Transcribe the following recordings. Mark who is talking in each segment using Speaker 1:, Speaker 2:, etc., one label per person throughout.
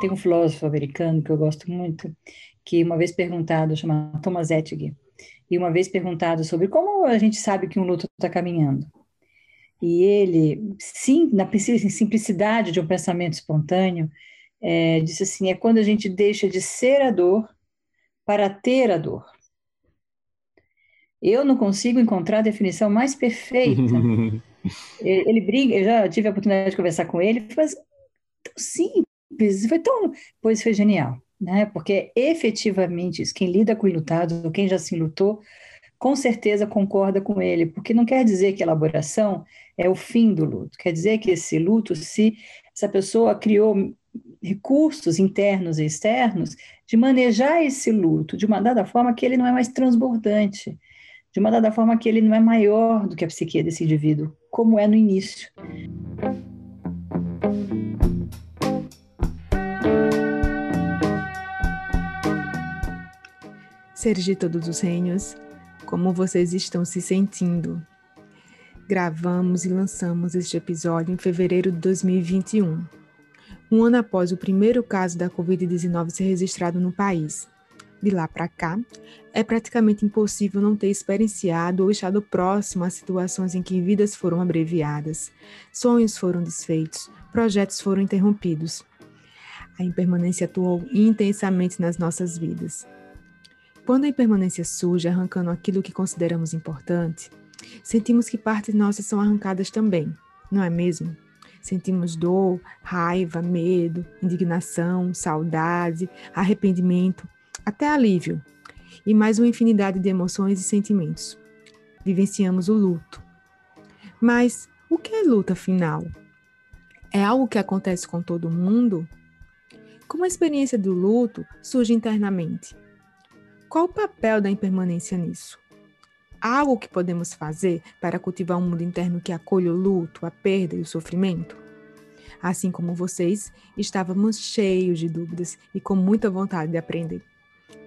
Speaker 1: Tem um filósofo americano que eu gosto muito, que uma vez perguntado, chama Thomas Ettig, e uma vez perguntado sobre como a gente sabe que um luto está caminhando. E ele, sim, na simplicidade de um pensamento espontâneo, é, disse assim: é quando a gente deixa de ser a dor para ter a dor. Eu não consigo encontrar a definição mais perfeita. ele briga, eu já tive a oportunidade de conversar com ele, mas tão simples, foi tão, pois foi genial, né? Porque efetivamente quem lida com enlutado, quem já se lutou, com certeza concorda com ele, porque não quer dizer que a elaboração é o fim do luto, quer dizer que esse luto, se essa pessoa criou recursos internos e externos de manejar esse luto de uma dada forma que ele não é mais transbordante, de uma dada forma que ele não é maior do que a psique desse indivíduo, como é no início.
Speaker 2: Seres de todos os reinos, como vocês estão se sentindo? Gravamos e lançamos este episódio em fevereiro de 2021, um ano após o primeiro caso da Covid-19 ser registrado no país de lá para cá, é praticamente impossível não ter experienciado ou estado próximo a situações em que vidas foram abreviadas, sonhos foram desfeitos, projetos foram interrompidos. A impermanência atuou intensamente nas nossas vidas. Quando a impermanência surge arrancando aquilo que consideramos importante, sentimos que partes nossas são arrancadas também, não é mesmo? Sentimos dor, raiva, medo, indignação, saudade, arrependimento, até alívio, e mais uma infinidade de emoções e sentimentos. Vivenciamos o luto. Mas o que é luto, afinal? É algo que acontece com todo mundo? Como a experiência do luto surge internamente? Qual o papel da impermanência nisso? Algo que podemos fazer para cultivar um mundo interno que acolha o luto, a perda e o sofrimento? Assim como vocês, estávamos cheios de dúvidas e com muita vontade de aprender.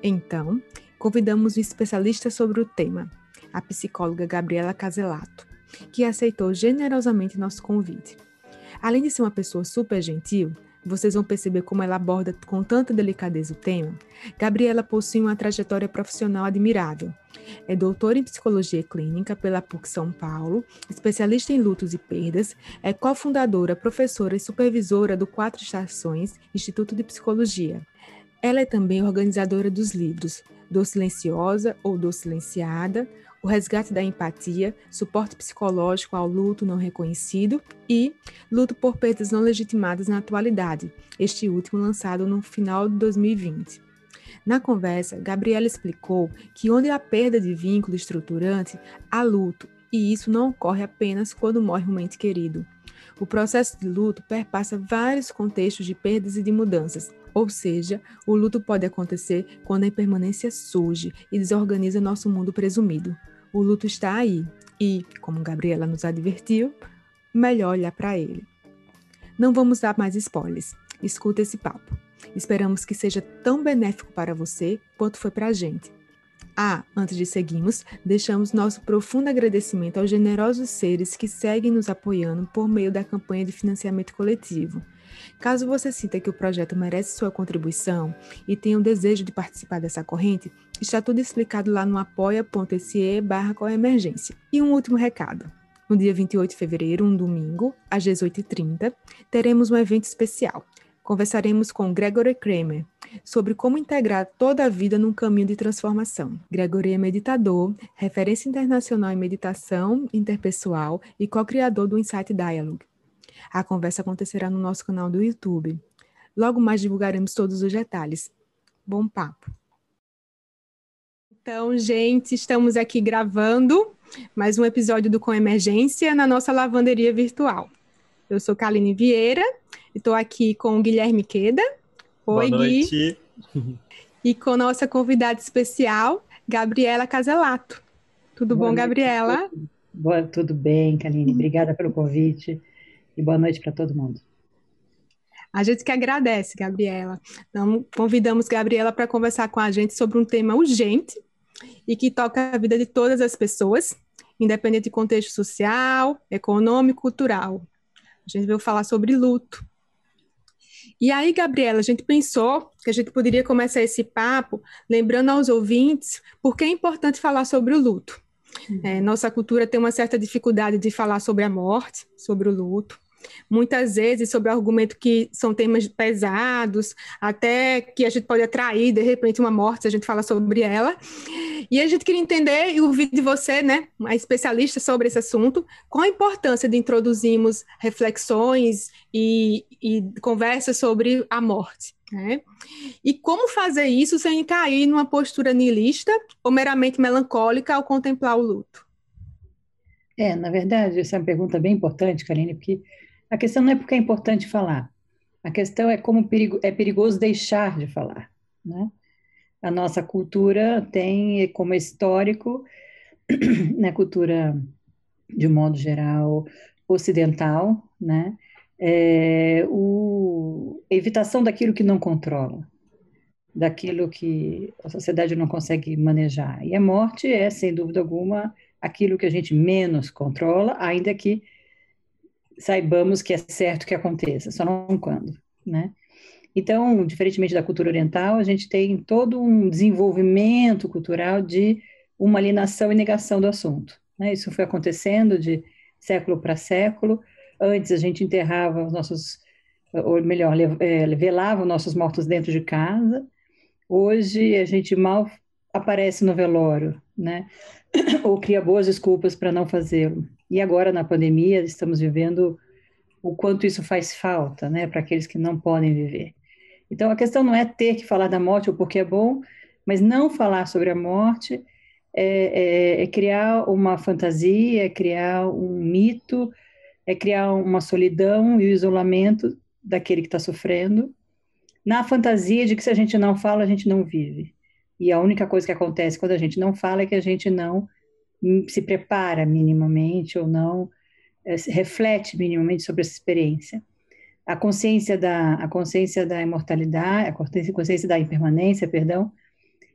Speaker 2: Então, convidamos um especialista sobre o tema, a psicóloga Gabriela Caselato, que aceitou generosamente nosso convite. Além de ser uma pessoa super gentil, vocês vão perceber como ela aborda com tanta delicadeza o tema. Gabriela possui uma trajetória profissional admirável. É doutora em psicologia clínica pela PUC São Paulo, especialista em lutos e perdas, é cofundadora, professora e supervisora do Quatro Estações Instituto de Psicologia. Ela é também organizadora dos livros Do Silenciosa ou Do Silenciada, O Resgate da Empatia, Suporte Psicológico ao Luto Não Reconhecido e Luto por Perdas Não Legitimadas na Atualidade, este último lançado no final de 2020. Na conversa, Gabriela explicou que onde há perda de vínculo estruturante, há luto, e isso não ocorre apenas quando morre um ente querido. O processo de luto perpassa vários contextos de perdas e de mudanças, ou seja, o luto pode acontecer quando a impermanência surge e desorganiza nosso mundo presumido. O luto está aí e, como Gabriela nos advertiu, melhor olhar para ele. Não vamos dar mais spoilers. Escuta esse papo. Esperamos que seja tão benéfico para você quanto foi para a gente. Ah, antes de seguirmos, deixamos nosso profundo agradecimento aos generosos seres que seguem nos apoiando por meio da campanha de financiamento coletivo. Caso você sinta que o projeto merece sua contribuição e tenha o desejo de participar dessa corrente, está tudo explicado lá no apoia.se barra emergência. E um último recado. No dia 28 de fevereiro, um domingo, às 18h30, teremos um evento especial. Conversaremos com Gregory Kramer sobre como integrar toda a vida num caminho de transformação. Gregory é meditador, referência internacional em meditação interpessoal e co-criador do Insight Dialogue, a conversa acontecerá no nosso canal do YouTube. Logo mais divulgaremos todos os detalhes. Bom papo. Então, gente, estamos aqui gravando mais um episódio do Com Emergência na nossa lavanderia virtual. Eu sou Kaline Vieira e estou aqui com o Guilherme Queda.
Speaker 3: Oi, Boa noite.
Speaker 2: Gui. E com nossa convidada especial, Gabriela Caselato. Tudo Boa bom, noite. Gabriela?
Speaker 1: Boa, tudo bem, Kaline. Obrigada pelo convite e boa noite para todo mundo.
Speaker 2: A gente que agradece, Gabriela. Então, convidamos Gabriela para conversar com a gente sobre um tema urgente e que toca a vida de todas as pessoas, independente de contexto social, econômico, cultural. A gente veio falar sobre luto. E aí, Gabriela, a gente pensou que a gente poderia começar esse papo lembrando aos ouvintes por que é importante falar sobre o luto. É, nossa cultura tem uma certa dificuldade de falar sobre a morte, sobre o luto muitas vezes sobre o argumento que são temas pesados, até que a gente pode atrair de repente uma morte se a gente fala sobre ela. E a gente queria entender e ouvir de você, né, uma especialista sobre esse assunto, qual a importância de introduzirmos reflexões e, e conversas sobre a morte. Né? E como fazer isso sem cair numa postura niilista ou meramente melancólica ao contemplar o luto?
Speaker 1: É, na verdade, essa é uma pergunta bem importante, Karine, porque a questão não é porque é importante falar, a questão é como perigo, é perigoso deixar de falar. Né? A nossa cultura tem como histórico, na né, cultura de modo geral ocidental, né, é, o, a evitação daquilo que não controla, daquilo que a sociedade não consegue manejar. E a morte é, sem dúvida alguma, aquilo que a gente menos controla, ainda que saibamos que é certo que aconteça, só não quando, né? Então, diferentemente da cultura oriental, a gente tem todo um desenvolvimento cultural de uma alienação e negação do assunto. Né? Isso foi acontecendo de século para século. Antes a gente enterrava os nossos, ou melhor, é, velava os nossos mortos dentro de casa. Hoje a gente mal aparece no velório, né? ou cria boas desculpas para não fazê-lo. E agora, na pandemia, estamos vivendo o quanto isso faz falta, né, para aqueles que não podem viver. Então, a questão não é ter que falar da morte ou porque é bom, mas não falar sobre a morte é, é, é criar uma fantasia, é criar um mito, é criar uma solidão e o isolamento daquele que está sofrendo, na fantasia de que se a gente não fala, a gente não vive. E a única coisa que acontece quando a gente não fala é que a gente não se prepara minimamente ou não é, reflete minimamente sobre essa experiência. A consciência da a consciência da imortalidade, a consciência, consciência da impermanência, perdão,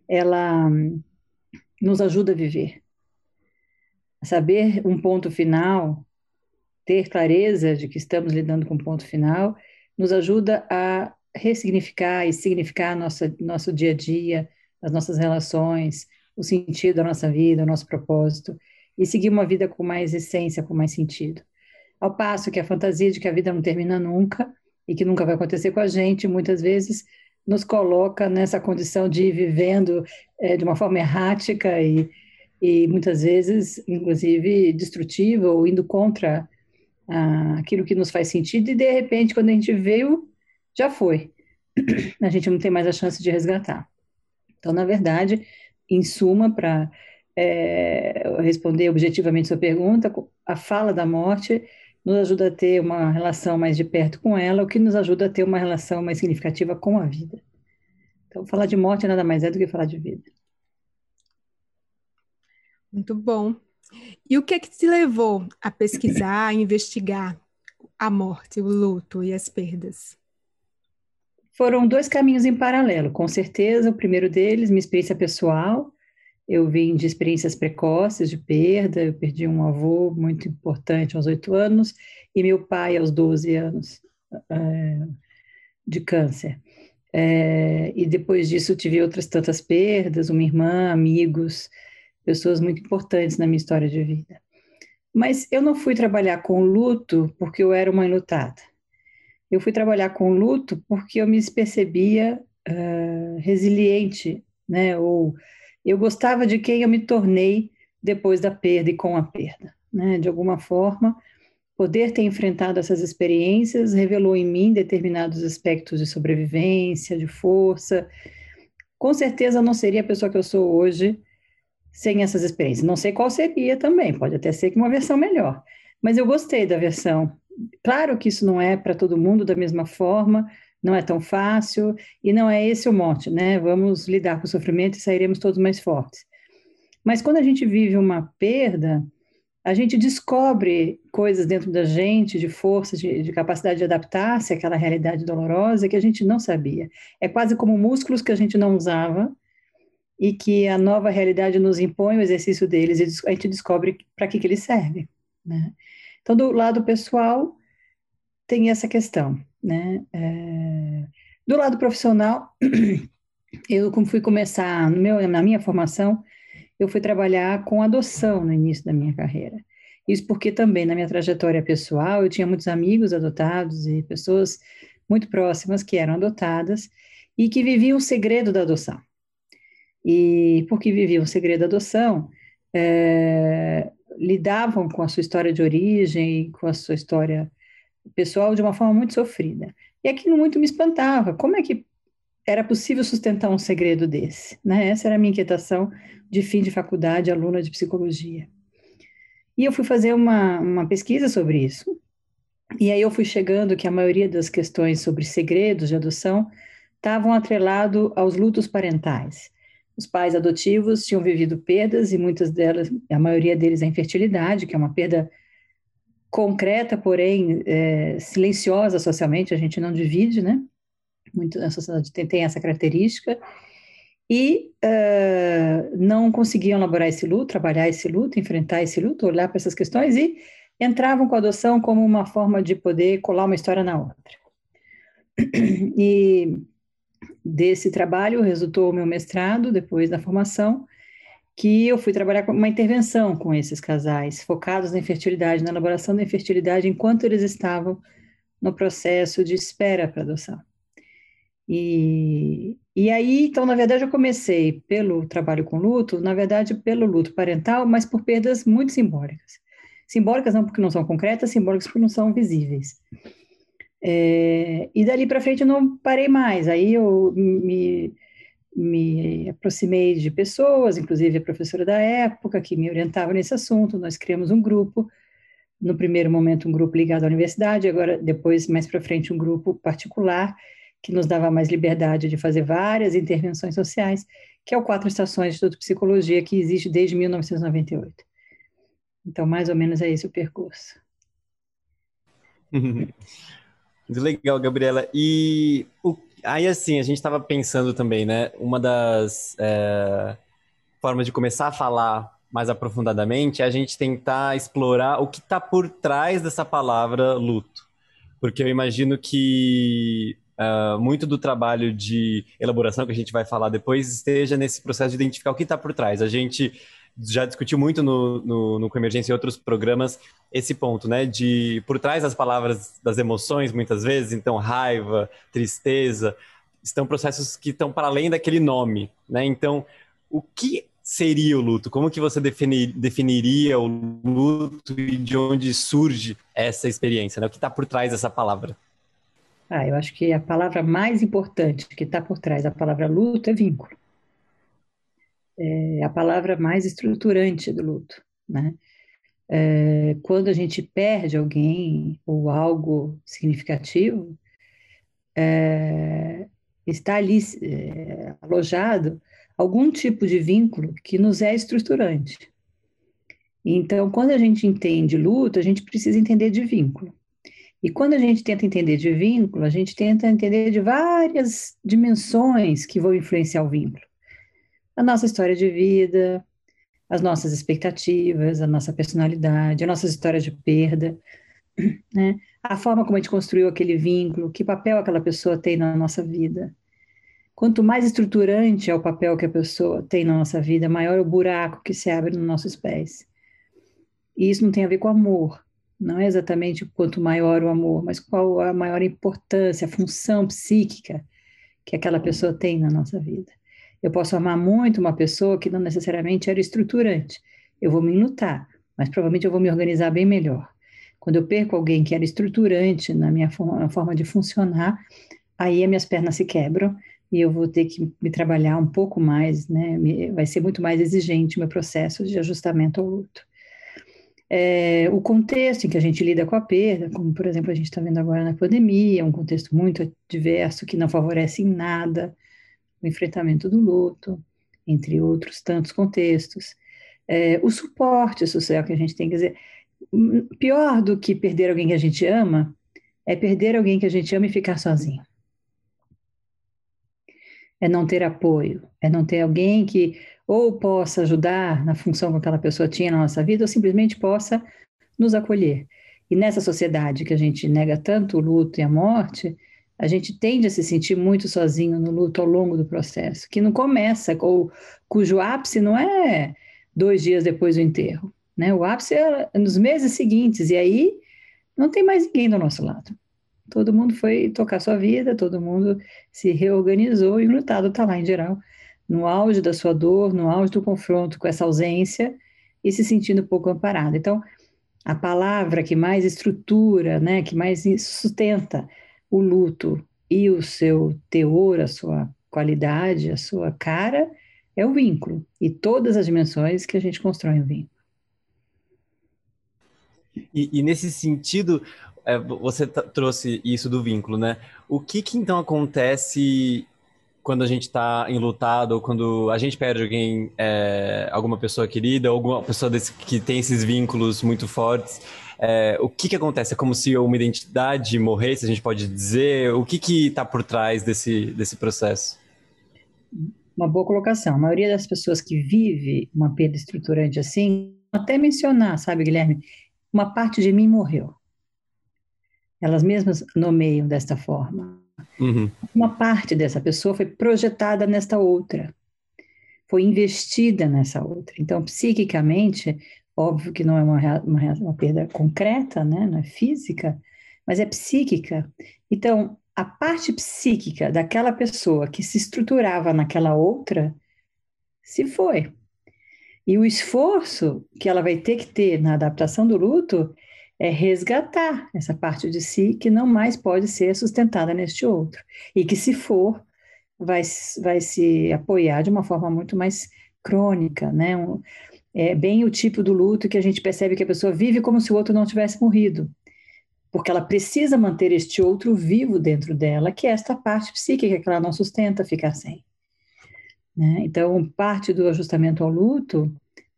Speaker 1: ela hum, nos ajuda a viver. Saber um ponto final, ter clareza de que estamos lidando com um ponto final, nos ajuda a ressignificar e significar nossa, nosso dia a dia, as nossas relações, o sentido da nossa vida, o nosso propósito, e seguir uma vida com mais essência, com mais sentido. Ao passo que a fantasia de que a vida não termina nunca e que nunca vai acontecer com a gente, muitas vezes nos coloca nessa condição de ir vivendo é, de uma forma errática e, e muitas vezes, inclusive, destrutiva ou indo contra ah, aquilo que nos faz sentido e, de repente, quando a gente veio, já foi. A gente não tem mais a chance de resgatar. Então, na verdade, em suma, para é, responder objetivamente sua pergunta, a fala da morte nos ajuda a ter uma relação mais de perto com ela, o que nos ajuda a ter uma relação mais significativa com a vida. Então, falar de morte nada mais é do que falar de vida.
Speaker 2: Muito bom. E o que é que te levou a pesquisar, a investigar a morte, o luto e as perdas?
Speaker 1: Foram dois caminhos em paralelo, com certeza. O primeiro deles, minha experiência pessoal. Eu vim de experiências precoces de perda. Eu perdi um avô muito importante aos oito anos e meu pai aos 12 anos é, de câncer. É, e depois disso tive outras tantas perdas, uma irmã, amigos, pessoas muito importantes na minha história de vida. Mas eu não fui trabalhar com luto porque eu era uma enlutada. Eu fui trabalhar com luto porque eu me percebia uh, resiliente, né? Ou eu gostava de quem eu me tornei depois da perda e com a perda, né? De alguma forma, poder ter enfrentado essas experiências revelou em mim determinados aspectos de sobrevivência, de força. Com certeza não seria a pessoa que eu sou hoje sem essas experiências. Não sei qual seria também, pode até ser que uma versão melhor, mas eu gostei da versão Claro que isso não é para todo mundo da mesma forma, não é tão fácil, e não é esse o mote, né? Vamos lidar com o sofrimento e sairemos todos mais fortes. Mas quando a gente vive uma perda, a gente descobre coisas dentro da gente, de força, de, de capacidade de adaptar-se àquela realidade dolorosa que a gente não sabia. É quase como músculos que a gente não usava e que a nova realidade nos impõe o exercício deles e a gente descobre para que, que eles servem. Né? Então, do lado pessoal, tem essa questão. né? É, do lado profissional, eu como fui começar no meu, na minha formação, eu fui trabalhar com adoção no início da minha carreira. Isso porque também na minha trajetória pessoal eu tinha muitos amigos adotados e pessoas muito próximas que eram adotadas e que viviam o segredo da adoção. E porque viviam o segredo da adoção, é, lidavam com a sua história de origem, com a sua história pessoal de uma forma muito sofrida. E aquilo muito me espantava. Como é que era possível sustentar um segredo desse? Né? Essa era a minha inquietação de fim de faculdade, aluna de psicologia. E eu fui fazer uma, uma pesquisa sobre isso. E aí eu fui chegando que a maioria das questões sobre segredos de adoção estavam atrelados aos lutos parentais. Os pais adotivos tinham vivido perdas e muitas delas, a maioria deles, a infertilidade, que é uma perda concreta, porém é, silenciosa socialmente, a gente não divide, né? Muito, a sociedade tem, tem essa característica. E uh, não conseguiam elaborar esse luto, trabalhar esse luto, enfrentar esse luto, olhar para essas questões e entravam com a adoção como uma forma de poder colar uma história na outra. E desse trabalho resultou o meu mestrado, depois da formação, que eu fui trabalhar com uma intervenção com esses casais, focados na infertilidade, na elaboração da infertilidade, enquanto eles estavam no processo de espera para adoção. E, e aí, então, na verdade, eu comecei pelo trabalho com luto, na verdade, pelo luto parental, mas por perdas muito simbólicas. Simbólicas não porque não são concretas, simbólicas porque não são visíveis. É, e dali para frente eu não parei mais. Aí eu me me aproximei de pessoas, inclusive a professora da época, que me orientava nesse assunto. Nós criamos um grupo, no primeiro momento um grupo ligado à universidade, agora depois mais para frente um grupo particular que nos dava mais liberdade de fazer várias intervenções sociais, que é o Quatro Estações de Estudo Psicologia, que existe desde 1998. Então, mais ou menos é esse o percurso.
Speaker 3: Muito legal, Gabriela. E o Aí, assim, a gente estava pensando também, né? Uma das é, formas de começar a falar mais aprofundadamente é a gente tentar explorar o que está por trás dessa palavra luto. Porque eu imagino que uh, muito do trabalho de elaboração que a gente vai falar depois esteja nesse processo de identificar o que está por trás. A gente já discutiu muito no, no, no Coemergência e outros programas esse ponto, né? De por trás das palavras, das emoções, muitas vezes, então raiva, tristeza, estão processos que estão para além daquele nome, né? Então, o que seria o luto? Como que você definir, definiria o luto e de onde surge essa experiência, né? O que está por trás dessa palavra?
Speaker 1: Ah, eu acho que a palavra mais importante que está por trás da palavra luto é vínculo é a palavra mais estruturante do luto, né? É, quando a gente perde alguém ou algo significativo, é, está ali é, alojado algum tipo de vínculo que nos é estruturante. Então, quando a gente entende luto, a gente precisa entender de vínculo. E quando a gente tenta entender de vínculo, a gente tenta entender de várias dimensões que vão influenciar o vínculo a nossa história de vida, as nossas expectativas, a nossa personalidade, a nossa história de perda, né? a forma como a gente construiu aquele vínculo, que papel aquela pessoa tem na nossa vida. Quanto mais estruturante é o papel que a pessoa tem na nossa vida, maior é o buraco que se abre nos nossos pés. E isso não tem a ver com amor, não é exatamente quanto maior o amor, mas qual a maior importância, a função psíquica que aquela pessoa tem na nossa vida. Eu posso amar muito uma pessoa que não necessariamente era estruturante. Eu vou me lutar, mas provavelmente eu vou me organizar bem melhor. Quando eu perco alguém que era estruturante na minha forma, forma de funcionar, aí as minhas pernas se quebram e eu vou ter que me trabalhar um pouco mais, né? Vai ser muito mais exigente o meu processo de ajustamento ao luto. É, o contexto em que a gente lida com a perda, como por exemplo a gente está vendo agora na pandemia, um contexto muito diverso que não favorece em nada o enfrentamento do luto, entre outros tantos contextos. É, o suporte social que a gente tem, quer dizer, pior do que perder alguém que a gente ama é perder alguém que a gente ama e ficar sozinho. É não ter apoio, é não ter alguém que ou possa ajudar na função que aquela pessoa tinha na nossa vida, ou simplesmente possa nos acolher. E nessa sociedade que a gente nega tanto o luto e a morte, a gente tende a se sentir muito sozinho no luto ao longo do processo, que não começa, ou cujo ápice não é dois dias depois do enterro, né? O ápice é nos meses seguintes, e aí não tem mais ninguém do nosso lado. Todo mundo foi tocar sua vida, todo mundo se reorganizou e o lutado está lá em geral, no auge da sua dor, no auge do confronto com essa ausência e se sentindo pouco amparado. Então, a palavra que mais estrutura, né, que mais sustenta o luto e o seu teor, a sua qualidade, a sua cara, é o vínculo e todas as dimensões que a gente constrói um vínculo.
Speaker 3: E, e nesse sentido, é, você trouxe isso do vínculo, né? O que, que então acontece quando a gente está enlutado ou quando a gente perde alguém, é, alguma pessoa querida, alguma pessoa desse, que tem esses vínculos muito fortes, é, o que que acontece? É como se uma identidade morresse, a gente pode dizer? O que que está por trás desse, desse processo?
Speaker 1: Uma boa colocação. A maioria das pessoas que vive uma perda estruturante assim, até mencionar, sabe, Guilherme, uma parte de mim morreu. Elas mesmas nomeiam desta forma. Uhum. Uma parte dessa pessoa foi projetada nesta outra, foi investida nessa outra. Então, psiquicamente, óbvio que não é uma, uma, uma perda concreta, né? não é física, mas é psíquica. Então, a parte psíquica daquela pessoa que se estruturava naquela outra se foi. E o esforço que ela vai ter que ter na adaptação do luto é resgatar essa parte de si que não mais pode ser sustentada neste outro. E que, se for, vai, vai se apoiar de uma forma muito mais crônica, né? É bem o tipo do luto que a gente percebe que a pessoa vive como se o outro não tivesse morrido. Porque ela precisa manter este outro vivo dentro dela, que é esta parte psíquica que ela não sustenta ficar sem. Né? Então, parte do ajustamento ao luto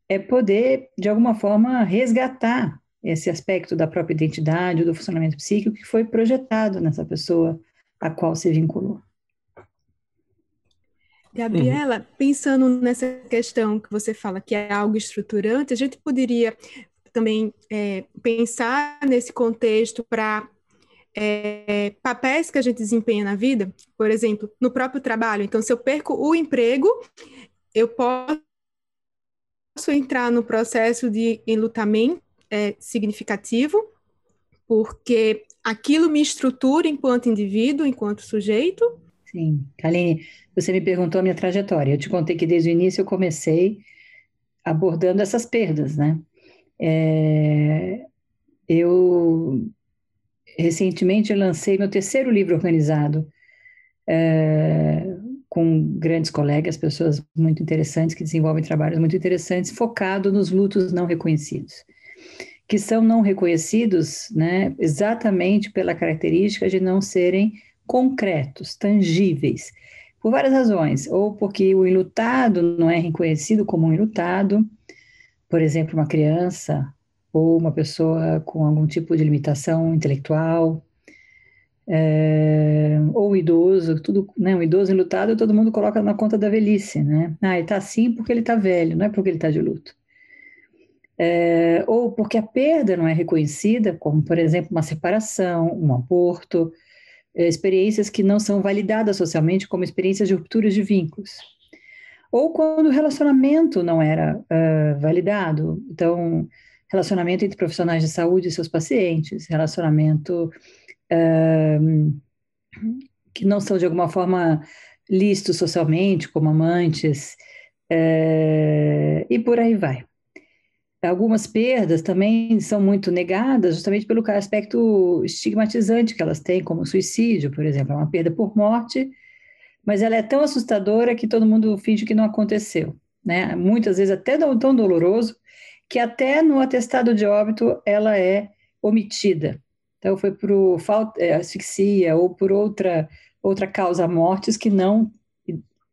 Speaker 1: é poder, de alguma forma, resgatar esse aspecto da própria identidade, do funcionamento psíquico que foi projetado nessa pessoa a qual se vinculou.
Speaker 2: Gabriela, uhum. pensando nessa questão que você fala que é algo estruturante, a gente poderia também é, pensar nesse contexto para é, papéis que a gente desempenha na vida, por exemplo, no próprio trabalho. Então, se eu perco o emprego, eu posso entrar no processo de enlutamento é, significativo, porque aquilo me estrutura enquanto indivíduo, enquanto sujeito.
Speaker 1: Sim, Kaline, você me perguntou a minha trajetória. Eu te contei que desde o início eu comecei abordando essas perdas, né? É, eu recentemente lancei meu terceiro livro organizado é, com grandes colegas, pessoas muito interessantes que desenvolvem trabalhos muito interessantes, focado nos lutos não reconhecidos que são não reconhecidos, né, exatamente pela característica de não serem concretos, tangíveis, por várias razões, ou porque o enlutado não é reconhecido como um enlutado, por exemplo, uma criança ou uma pessoa com algum tipo de limitação intelectual, é, ou idoso, tudo, né, um idoso enlutado, todo mundo coloca na conta da velhice, né? Ah, ele está assim porque ele está velho, não é porque ele está de luto é, ou porque a perda não é reconhecida, como, por exemplo, uma separação, um aborto, experiências que não são validadas socialmente como experiências de rupturas de vínculos. Ou quando o relacionamento não era uh, validado, então, relacionamento entre profissionais de saúde e seus pacientes, relacionamento uh, que não são de alguma forma listos socialmente, como amantes, uh, e por aí vai. Algumas perdas também são muito negadas, justamente pelo aspecto estigmatizante que elas têm, como suicídio, por exemplo. É uma perda por morte, mas ela é tão assustadora que todo mundo finge que não aconteceu. Né? Muitas vezes até tão doloroso que até no atestado de óbito ela é omitida. Então foi por é, asfixia ou por outra outra causa mortes que não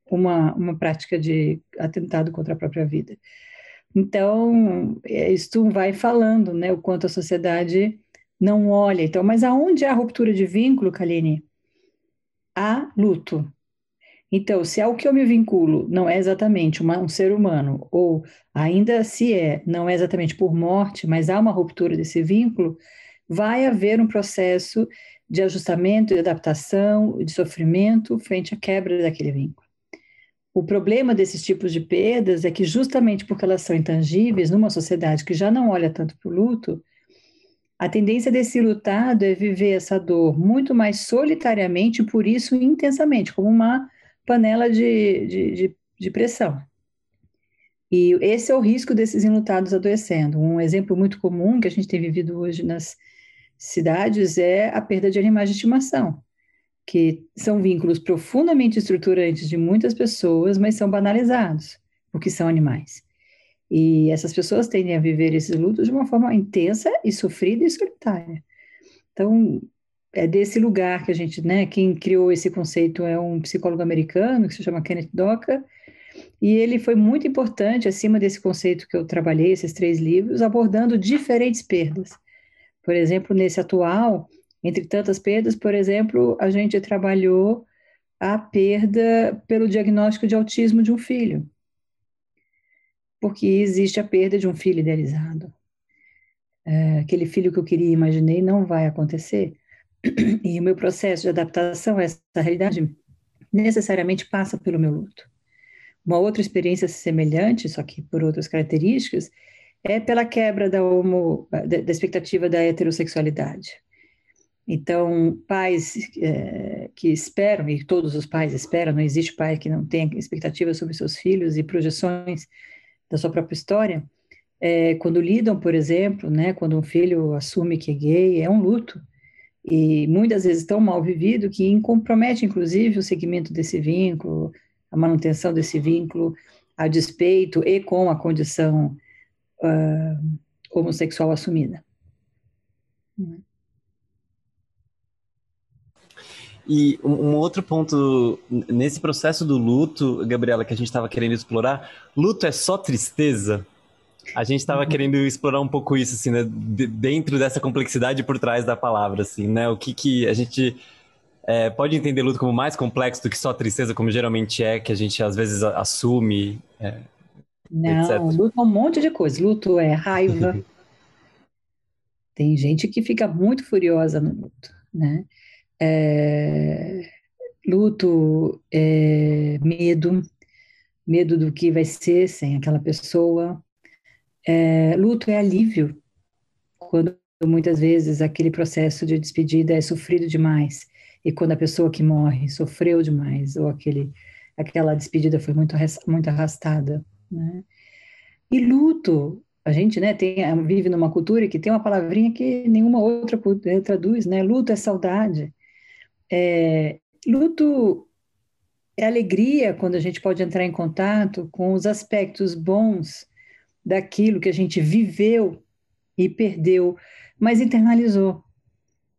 Speaker 1: uma, uma prática de atentado contra a própria vida. Então, é, isso vai falando, né, o quanto a sociedade não olha. Então, mas aonde há ruptura de vínculo, Kaline? Há luto. Então, se ao que eu me vinculo não é exatamente uma, um ser humano, ou ainda se é, não é exatamente por morte, mas há uma ruptura desse vínculo, vai haver um processo de ajustamento, de adaptação, de sofrimento frente à quebra daquele vínculo. O problema desses tipos de perdas é que, justamente porque elas são intangíveis, numa sociedade que já não olha tanto para o luto, a tendência desse lutado é viver essa dor muito mais solitariamente e, por isso, intensamente, como uma panela de, de, de, de pressão. E esse é o risco desses enlutados adoecendo. Um exemplo muito comum que a gente tem vivido hoje nas cidades é a perda de animais de estimação que são vínculos profundamente estruturantes de muitas pessoas, mas são banalizados, porque são animais. E essas pessoas tendem a viver esses lutos de uma forma intensa e sofrida e solitária. Então, é desse lugar que a gente, né, quem criou esse conceito é um psicólogo americano que se chama Kenneth Docker, e ele foi muito importante acima desse conceito que eu trabalhei, esses três livros, abordando diferentes perdas. Por exemplo, nesse atual, entre tantas perdas, por exemplo, a gente trabalhou a perda pelo diagnóstico de autismo de um filho. Porque existe a perda de um filho idealizado. É, aquele filho que eu queria e imaginei não vai acontecer. E o meu processo de adaptação a essa realidade necessariamente passa pelo meu luto. Uma outra experiência semelhante, só que por outras características, é pela quebra da, homo, da, expectativa da heterossexualidade. Então, pais é, que esperam, e todos os pais esperam, não existe pai que não tenha expectativas sobre seus filhos e projeções da sua própria história, é, quando lidam, por exemplo, né, quando um filho assume que é gay, é um luto, e muitas vezes tão mal vivido que compromete, inclusive, o segmento desse vínculo, a manutenção desse vínculo, a despeito e com a condição uh, homossexual assumida.
Speaker 3: E um, um, outro ponto nesse processo do luto, Gabriela, que a gente estava querendo explorar, luto é só tristeza? A gente estava uhum. querendo explorar um pouco isso, assim, né? De, dentro dessa complexidade por trás da palavra, assim, né? O que que a gente é, pode entender luto como mais complexo do que só tristeza, como geralmente é, que a gente às vezes assume. É,
Speaker 1: Não, etc. luto é um monte de coisa. Luto é raiva. Tem gente que fica muito furiosa no luto, né? É, luto, é, medo, medo do que vai ser sem aquela pessoa. É, luto é alívio, quando muitas vezes aquele processo de despedida é sofrido demais, e quando a pessoa que morre sofreu demais, ou aquele, aquela despedida foi muito, muito arrastada. Né? E luto, a gente né, tem, vive numa cultura que tem uma palavrinha que nenhuma outra traduz, né? Luto é saudade. É, luto é alegria quando a gente pode entrar em contato com os aspectos bons daquilo que a gente viveu e perdeu, mas internalizou.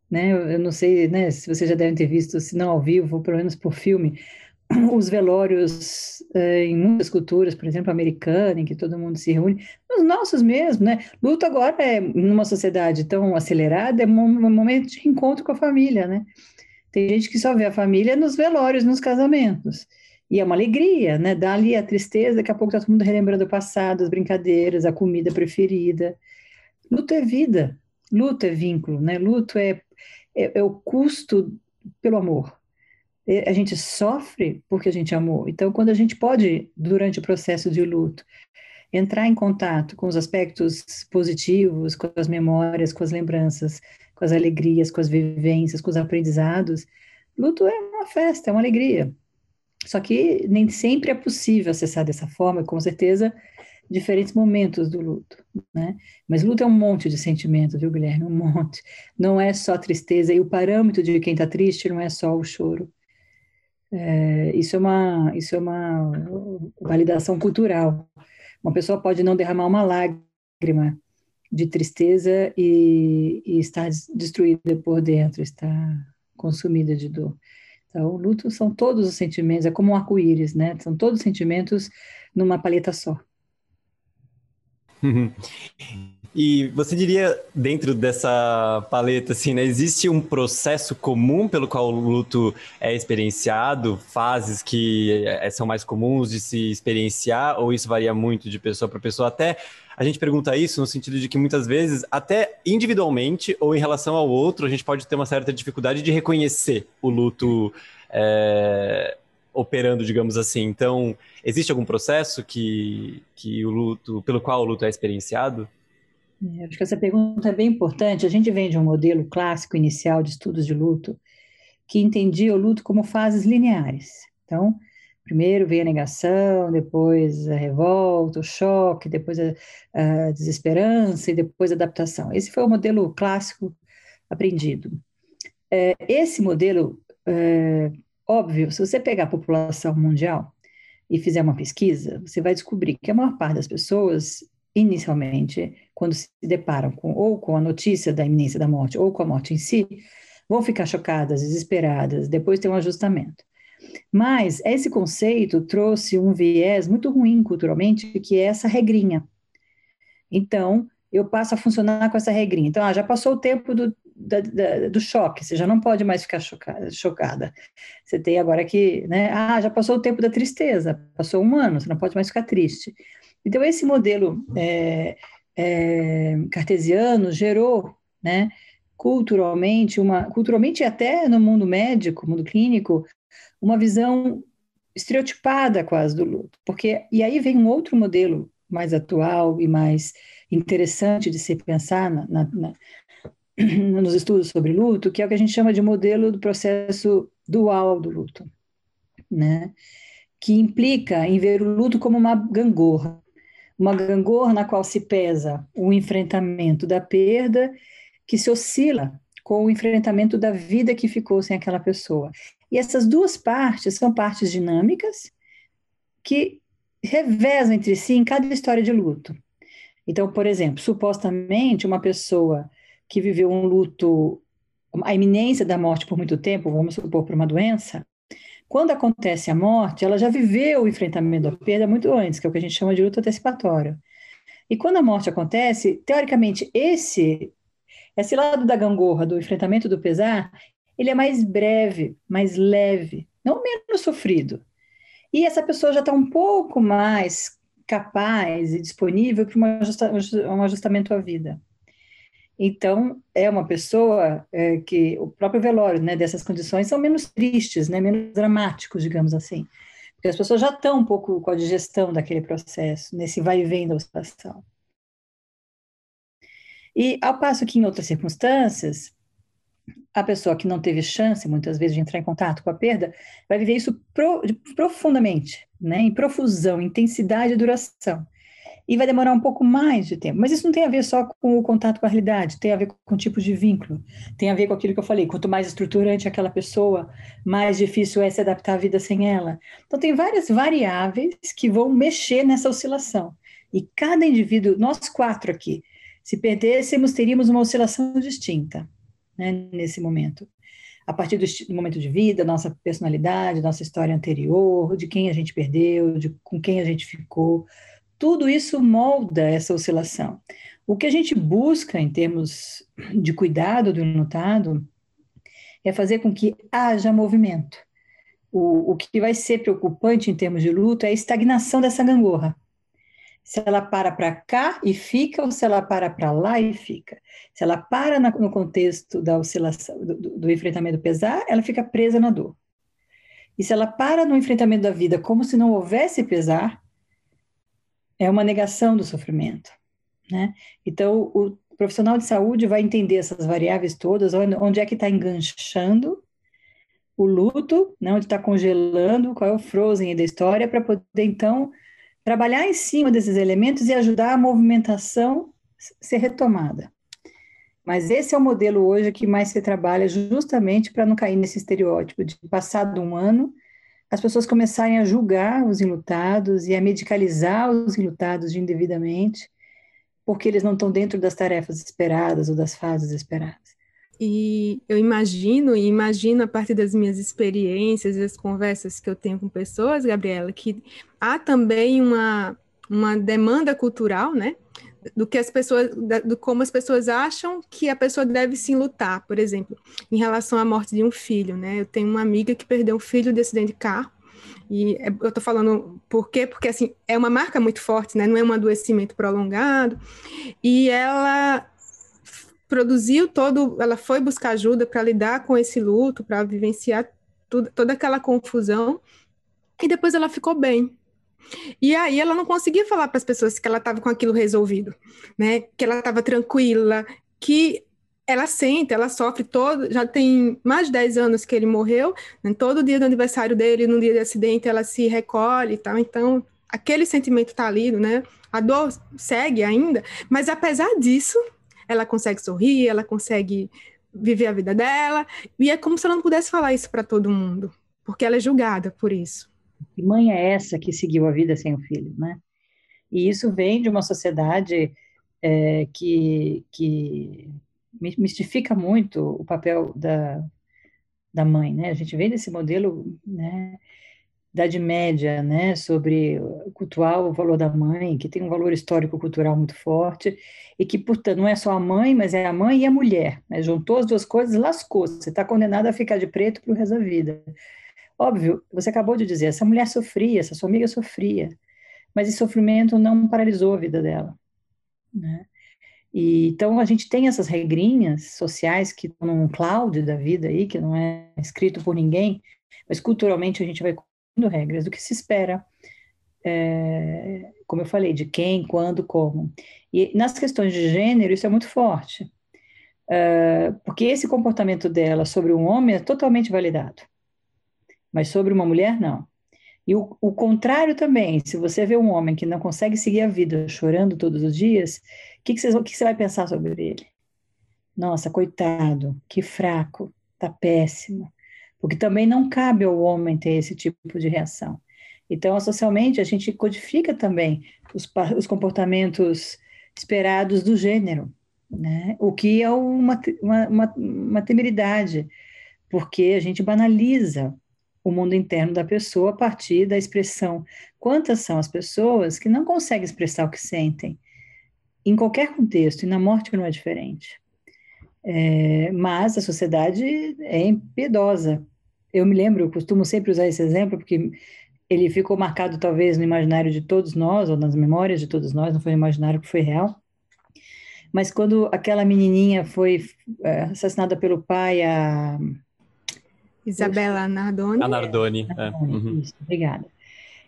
Speaker 1: Né? Eu não sei né, se vocês já devem ter visto, se não ao vivo, ou pelo menos por filme, os velórios eh, em muitas culturas, por exemplo, americana, em que todo mundo se reúne, os nossos mesmo, né? Luto agora é numa sociedade tão acelerada, é um momento de encontro com a família, né? Tem gente que só vê a família nos velórios, nos casamentos. E é uma alegria, né? Dá ali a tristeza, daqui a pouco tá todo mundo relembrando o passado, as brincadeiras, a comida preferida. Luto é vida, luto é vínculo, né? Luto é, é, é o custo pelo amor. A gente sofre porque a gente amou. Então, quando a gente pode, durante o processo de luto, entrar em contato com os aspectos positivos, com as memórias, com as lembranças, com as alegrias, com as vivências, com os aprendizados. Luto é uma festa, é uma alegria. Só que nem sempre é possível acessar dessa forma, com certeza, diferentes momentos do luto, né? Mas luto é um monte de sentimentos, viu, Guilherme? Um monte. Não é só tristeza, e o parâmetro de quem está triste não é só o choro. É, isso, é uma, isso é uma validação cultural. Uma pessoa pode não derramar uma lágrima, de tristeza e, e está destruída por dentro, está consumida de dor. Então, o luto são todos os sentimentos, é como um arco-íris, né? São todos os sentimentos numa paleta só.
Speaker 3: E você diria, dentro dessa paleta, assim, né, existe um processo comum pelo qual o luto é experienciado, fases que eh, são mais comuns de se experienciar, ou isso varia muito de pessoa para pessoa? Até a gente pergunta isso no sentido de que muitas vezes, até individualmente ou em relação ao outro, a gente pode ter uma certa dificuldade de reconhecer o luto é, operando, digamos assim. Então, existe algum processo que, que o luto, pelo qual o luto é experienciado?
Speaker 1: É, acho que essa pergunta é bem importante. A gente vem de um modelo clássico inicial de estudos de luto que entendia o luto como fases lineares. Então, primeiro veio a negação, depois a revolta, o choque, depois a, a desesperança e depois a adaptação. Esse foi o modelo clássico aprendido. É, esse modelo, é, óbvio, se você pegar a população mundial e fizer uma pesquisa, você vai descobrir que a maior parte das pessoas inicialmente, quando se deparam com ou com a notícia da iminência da morte ou com a morte em si, vão ficar chocadas, desesperadas, depois tem um ajustamento. Mas esse conceito trouxe um viés muito ruim culturalmente, que é essa regrinha. Então, eu passo a funcionar com essa regrinha. Então, ah, já passou o tempo do, da, da, do choque, você já não pode mais ficar chocada, chocada. Você tem agora que, né? Ah, já passou o tempo da tristeza, passou um ano, você não pode mais ficar triste. Então, esse modelo é, é, cartesiano gerou, né, culturalmente, uma, culturalmente até no mundo médico, mundo clínico, uma visão estereotipada quase do luto. Porque, e aí vem um outro modelo mais atual e mais interessante de se pensar na, na, na, nos estudos sobre luto, que é o que a gente chama de modelo do processo dual do luto, né? que implica em ver o luto como uma gangorra uma gangorra na qual se pesa o enfrentamento da perda, que se oscila com o enfrentamento da vida que ficou sem aquela pessoa. E essas duas partes são partes dinâmicas que revezam entre si em cada história de luto. Então, por exemplo, supostamente uma pessoa que viveu um luto, a iminência da morte por muito tempo, vamos supor, por uma doença, quando acontece a morte, ela já viveu o enfrentamento da perda muito antes, que é o que a gente chama de luto antecipatório. E quando a morte acontece, teoricamente, esse esse lado da gangorra, do enfrentamento do pesar, ele é mais breve, mais leve, não menos sofrido. E essa pessoa já está um pouco mais capaz e disponível para um ajustamento à vida. Então, é uma pessoa é, que o próprio velório né, dessas condições são menos tristes, né, menos dramáticos, digamos assim. Porque as pessoas já estão um pouco com a digestão daquele processo, nesse vai e vem da oscilação. E ao passo que em outras circunstâncias, a pessoa que não teve chance, muitas vezes, de entrar em contato com a perda, vai viver isso pro, profundamente, né, em profusão, intensidade e duração e vai demorar um pouco mais de tempo. Mas isso não tem a ver só com o contato com a realidade, tem a ver com o tipo de vínculo, tem a ver com aquilo que eu falei. Quanto mais estruturante aquela pessoa, mais difícil é se adaptar à vida sem ela. Então, tem várias variáveis que vão mexer nessa oscilação. E cada indivíduo, nós quatro aqui, se perdêssemos, teríamos uma oscilação distinta né, nesse momento. A partir do, momento de vida, nossa personalidade, nossa história anterior, de quem a gente perdeu, de com quem a gente ficou, tudo isso molda essa oscilação. O que a gente busca em termos de cuidado do enlutado é fazer com que haja movimento. O, o que vai ser preocupante em termos de luto é a estagnação dessa gangorra. Se ela para para cá e fica, ou se ela para para lá e fica. Se ela para na, no contexto da oscilação, do, do enfrentamento do pesar, ela fica presa na dor. E se ela para no enfrentamento da vida como se não houvesse pesar, é uma negação do sofrimento, né? Então, o profissional de saúde vai entender essas variáveis todas, onde é que está enganchando o luto, né, onde está congelando, qual é o frozen da história, para poder, então, trabalhar em cima desses elementos e ajudar a movimentação ser retomada. Mas esse é o modelo hoje que mais se trabalha justamente para não cair nesse estereótipo de passado um ano, as pessoas começarem a julgar os enlutados e a medicalizar os enlutados indevidamente, porque eles não estão dentro das tarefas esperadas ou das fases esperadas.
Speaker 2: E eu imagino, e imagino a partir das minhas experiências e das conversas que eu tenho com pessoas, Gabriela, que há também uma, uma demanda cultural, né, do que as pessoas, do como as pessoas acham que a pessoa deve se lutar, por exemplo, em relação à morte de um filho, né? Eu tenho uma amiga que perdeu um filho de acidente de carro, e é, eu tô falando por quê? Porque, assim, é uma marca muito forte, né? Não é um adoecimento prolongado, e ela produziu todo, ela foi buscar ajuda para lidar com esse luto, para vivenciar tudo, toda aquela confusão, e depois ela ficou bem, e aí ela não conseguia falar para as pessoas que ela estava com aquilo resolvido, né? Que ela estava tranquila, que ela sente, ela sofre todo, já tem mais de 10 anos que ele morreu, né? todo dia do aniversário dele, no dia de acidente, ela se recolhe e tal, então aquele sentimento está ali, né? A dor segue ainda, mas apesar disso, ela consegue sorrir, ela consegue viver a vida dela, e é como se ela não pudesse falar isso para todo mundo, porque ela é julgada por isso.
Speaker 1: Que mãe é essa que seguiu a vida sem o filho, né? E isso vem de uma sociedade é, que, que mistifica muito o papel da, da mãe, né? A gente vem desse modelo, né, Idade Média, né, sobre cultuar o valor da mãe, que tem um valor histórico-cultural muito forte, e que, portanto, não é só a mãe, mas é a mãe e a mulher. Né? Juntou as duas coisas, lascou. Você está condenado a ficar de preto para o resto da vida. Óbvio, você acabou de dizer, essa mulher sofria, essa sua amiga sofria, mas esse sofrimento não paralisou a vida dela. Né? E, então a gente tem essas regrinhas sociais que estão num cloud da vida aí, que não é escrito por ninguém, mas culturalmente a gente vai cumprindo regras do que se espera, é, como eu falei, de quem, quando, como. E nas questões de gênero isso é muito forte, é, porque esse comportamento dela sobre um homem é totalmente validado mas sobre uma mulher, não. E o, o, contrário também, se você vê um homem que não consegue seguir a vida chorando todos os dias, o que, que, que você vai pensar sobre ele? Nossa, coitado, que fraco, tá péssimo. Porque também não cabe ao homem ter esse tipo de reação. Então, socialmente, a gente codifica também os, os comportamentos esperados do gênero, né? o que é uma, uma, uma, uma temeridade, porque a gente banaliza o mundo interno da pessoa a partir da expressão. Quantas são as pessoas que não conseguem expressar o que sentem em qualquer contexto, e na morte não é diferente. É, mas a sociedade é impiedosa. Eu me lembro, eu costumo sempre usar esse exemplo, porque ele ficou marcado talvez no imaginário de todos nós, ou nas memórias de todos nós, não foi imaginário que foi real. Mas quando aquela menininha foi é, assassinada pelo pai, a
Speaker 2: Isabela Nardoni.
Speaker 3: A Nardoni, é.
Speaker 1: Uhum. Isso, obrigada.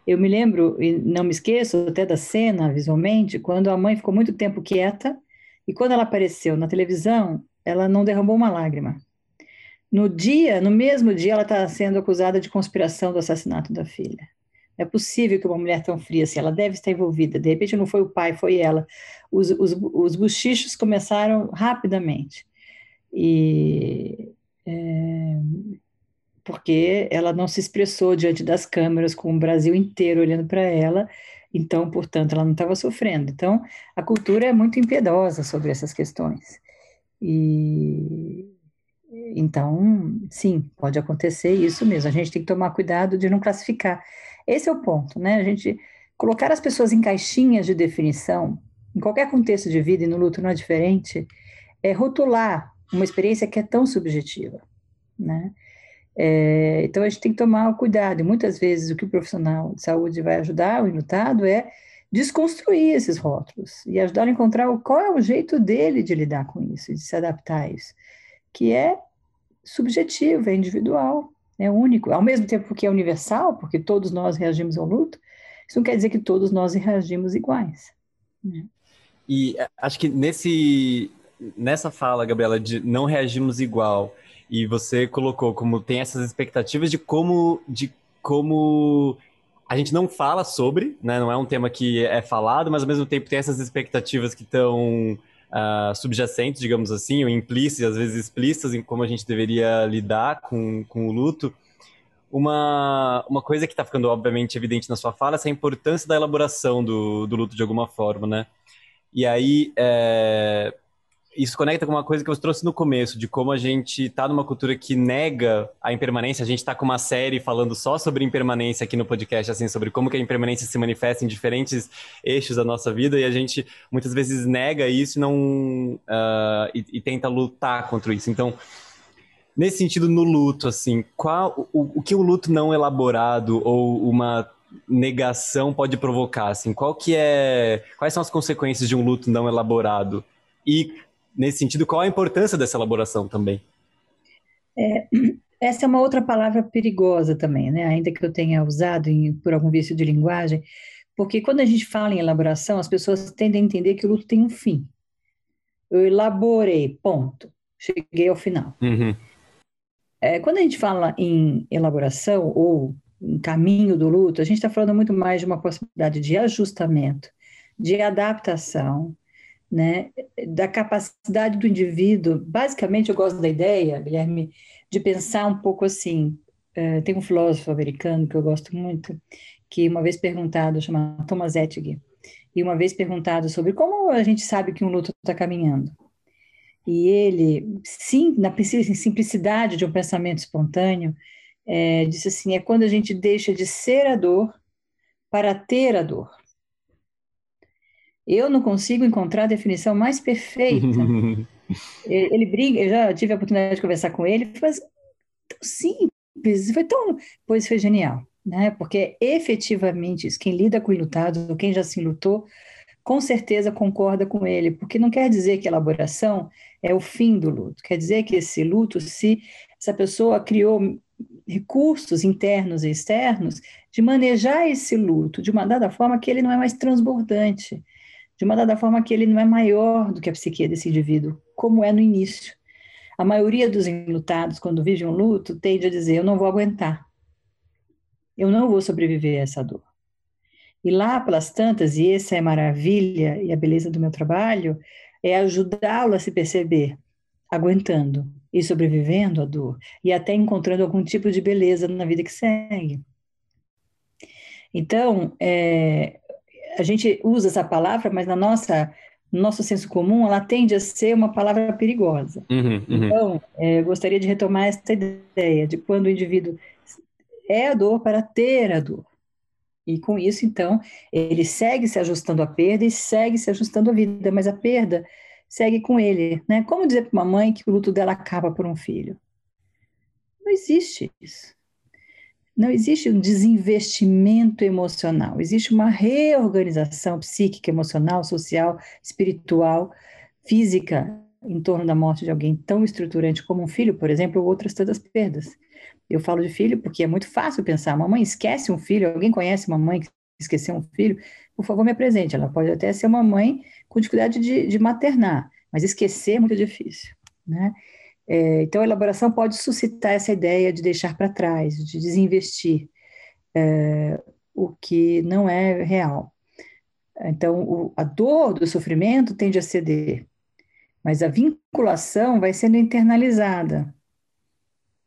Speaker 1: Eu me lembro, e não me esqueço até da cena, visualmente, quando a mãe ficou muito tempo quieta, e quando ela apareceu na televisão, ela não derramou uma lágrima. No dia, no mesmo dia, ela está sendo acusada de conspiração do assassinato da filha. Não é possível que uma mulher tão fria assim, ela deve estar envolvida. De repente não foi o pai, foi ela. Os, os, os bochichos começaram rapidamente. E é, porque ela não se expressou diante das câmeras com o Brasil inteiro olhando para ela, então, portanto, ela não estava sofrendo. Então, a cultura é muito impiedosa sobre essas questões. E então, sim, pode acontecer isso mesmo. A gente tem que tomar cuidado de não classificar. Esse é o ponto, né? A gente colocar as pessoas em caixinhas de definição, em qualquer contexto de vida e no luto não é diferente, é rotular uma experiência que é tão subjetiva, né? É, então a gente tem que tomar cuidado. E muitas vezes o que o profissional de saúde vai ajudar o enlutado é desconstruir esses rótulos e ajudar a encontrar qual é o jeito dele de lidar com isso, de se adaptar a isso, que é subjetivo, é individual, é único, ao mesmo tempo que é universal, porque todos nós reagimos ao luto, isso não quer dizer que todos nós reagimos iguais. Né?
Speaker 3: E é, acho que nesse, nessa fala, Gabriela, de não reagimos igual, e você colocou como tem essas expectativas de como de como a gente não fala sobre, né? Não é um tema que é falado, mas ao mesmo tempo tem essas expectativas que estão uh, subjacentes, digamos assim, ou implícitas, às vezes explícitas, em como a gente deveria lidar com, com o luto. Uma, uma coisa que está ficando obviamente evidente na sua fala é a importância da elaboração do, do luto de alguma forma, né? E aí, é, isso conecta com uma coisa que você trouxe no começo, de como a gente está numa cultura que nega a impermanência. A gente está com uma série falando só sobre impermanência aqui no podcast, assim, sobre como que a impermanência se manifesta em diferentes eixos da nossa vida, e a gente muitas vezes nega isso não uh, e, e, tenta lutar contra isso. Então, nesse sentido, no luto, assim, qual o, o que o luto não elaborado ou uma negação pode provocar, assim, qual que é, quais são as consequências de um luto não elaborado? E nesse sentido, qual a importância dessa elaboração também?
Speaker 1: É, essa é uma outra palavra perigosa também, né? Ainda que eu tenha usado em, por algum vício de linguagem, porque quando a gente fala em elaboração, as pessoas tendem a entender que o luto tem um fim. Eu elaborei, ponto. Cheguei ao final.
Speaker 3: Uhum.
Speaker 1: É, quando a gente fala em elaboração ou em caminho do luto, a gente está falando muito mais de uma possibilidade de ajustamento, de adaptação, né, da capacidade do indivíduo. Basicamente, eu gosto da ideia, Guilherme, de pensar um pouco assim. Uh, tem um filósofo americano que eu gosto muito, que uma vez perguntado, chama Thomas Ettig, e uma vez perguntado sobre como a gente sabe que um luto está caminhando. E ele, sim, na simplicidade de um pensamento espontâneo, é, disse assim: é quando a gente deixa de ser a dor para ter a dor. Eu não consigo encontrar a definição mais perfeita. ele brinca, eu já tive a oportunidade de conversar com ele, foi tão simples, foi tão, pois foi genial, né? Porque efetivamente quem lida com enlutados, ou quem já se lutou, com certeza concorda com ele, porque não quer dizer que a elaboração é o fim do luto, quer dizer que esse luto, se essa pessoa criou recursos internos e externos de manejar esse luto de uma dada forma que ele não é mais transbordante, de uma dada forma que ele não é maior do que a psique desse indivíduo, como é no início. A maioria dos enlutados, quando vive um luto, tende a dizer: Eu não vou aguentar, eu não vou sobreviver a essa dor. E lá pelas tantas, e essa é a maravilha e a beleza do meu trabalho, é ajudá-lo a se perceber aguentando e sobrevivendo à dor, e até encontrando algum tipo de beleza na vida que segue. Então, é, a gente usa essa palavra, mas na nossa no nosso senso comum, ela tende a ser uma palavra perigosa.
Speaker 3: Uhum, uhum.
Speaker 1: Então, é, gostaria de retomar essa ideia de quando o indivíduo é a dor para ter a dor. E com isso, então, ele segue se ajustando à perda e segue se ajustando à vida, mas a perda segue com ele. Né? Como dizer para uma mãe que o luto dela acaba por um filho? Não existe isso. Não existe um desinvestimento emocional, existe uma reorganização psíquica, emocional, social, espiritual, física em torno da morte de alguém tão estruturante como um filho, por exemplo, ou outras tantas perdas. Eu falo de filho porque é muito fácil pensar, mamãe esquece um filho, alguém conhece uma mãe que esqueceu um filho? Por favor, me apresente. Ela pode até ser uma mãe com dificuldade de, de maternar, mas esquecer é muito difícil, né? É, então, a elaboração pode suscitar essa ideia de deixar para trás, de desinvestir é, o que não é real. Então, o, a dor do sofrimento tende a ceder, mas a vinculação vai sendo internalizada.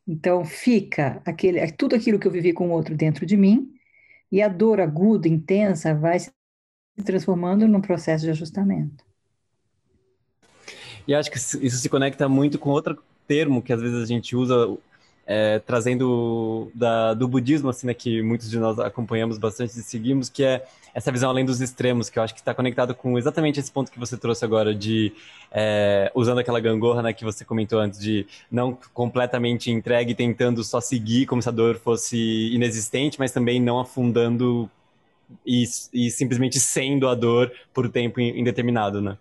Speaker 1: Então, fica aquele, tudo aquilo que eu vivi com o outro dentro de mim, e a dor aguda, intensa, vai se transformando num processo de ajustamento.
Speaker 3: E acho que isso se conecta muito com outra termo que às vezes a gente usa é, trazendo da, do budismo, assim, né, que muitos de nós acompanhamos bastante e seguimos, que é essa visão além dos extremos, que eu acho que está conectado com exatamente esse ponto que você trouxe agora, de é, usando aquela gangorra né, que você comentou antes, de não completamente entregue, tentando só seguir como se a dor fosse inexistente, mas também não afundando e, e simplesmente sendo a dor por tempo indeterminado, né?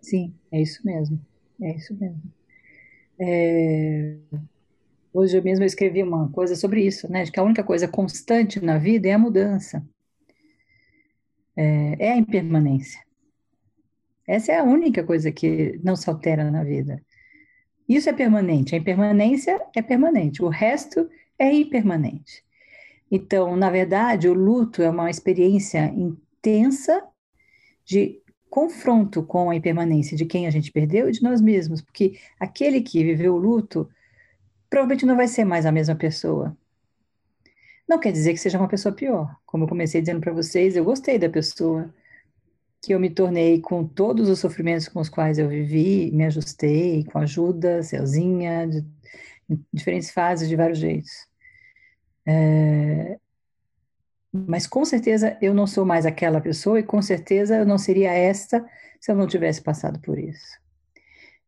Speaker 1: Sim, é isso mesmo. É isso mesmo. É... Hoje eu mesmo escrevi uma coisa sobre isso, né? De que a única coisa constante na vida é a mudança, é, é a impermanência. Essa é a única coisa que não se altera na vida. Isso é permanente. A impermanência é permanente. O resto é impermanente. Então, na verdade, o luto é uma experiência intensa de confronto com a impermanência de quem a gente perdeu e de nós mesmos, porque aquele que viveu o luto provavelmente não vai ser mais a mesma pessoa. Não quer dizer que seja uma pessoa pior. Como eu comecei dizendo para vocês, eu gostei da pessoa que eu me tornei com todos os sofrimentos com os quais eu vivi, me ajustei com ajuda, sozinha, de, em diferentes fases, de vários jeitos. É, mas com certeza eu não sou mais aquela pessoa e com certeza eu não seria esta se eu não tivesse passado por isso.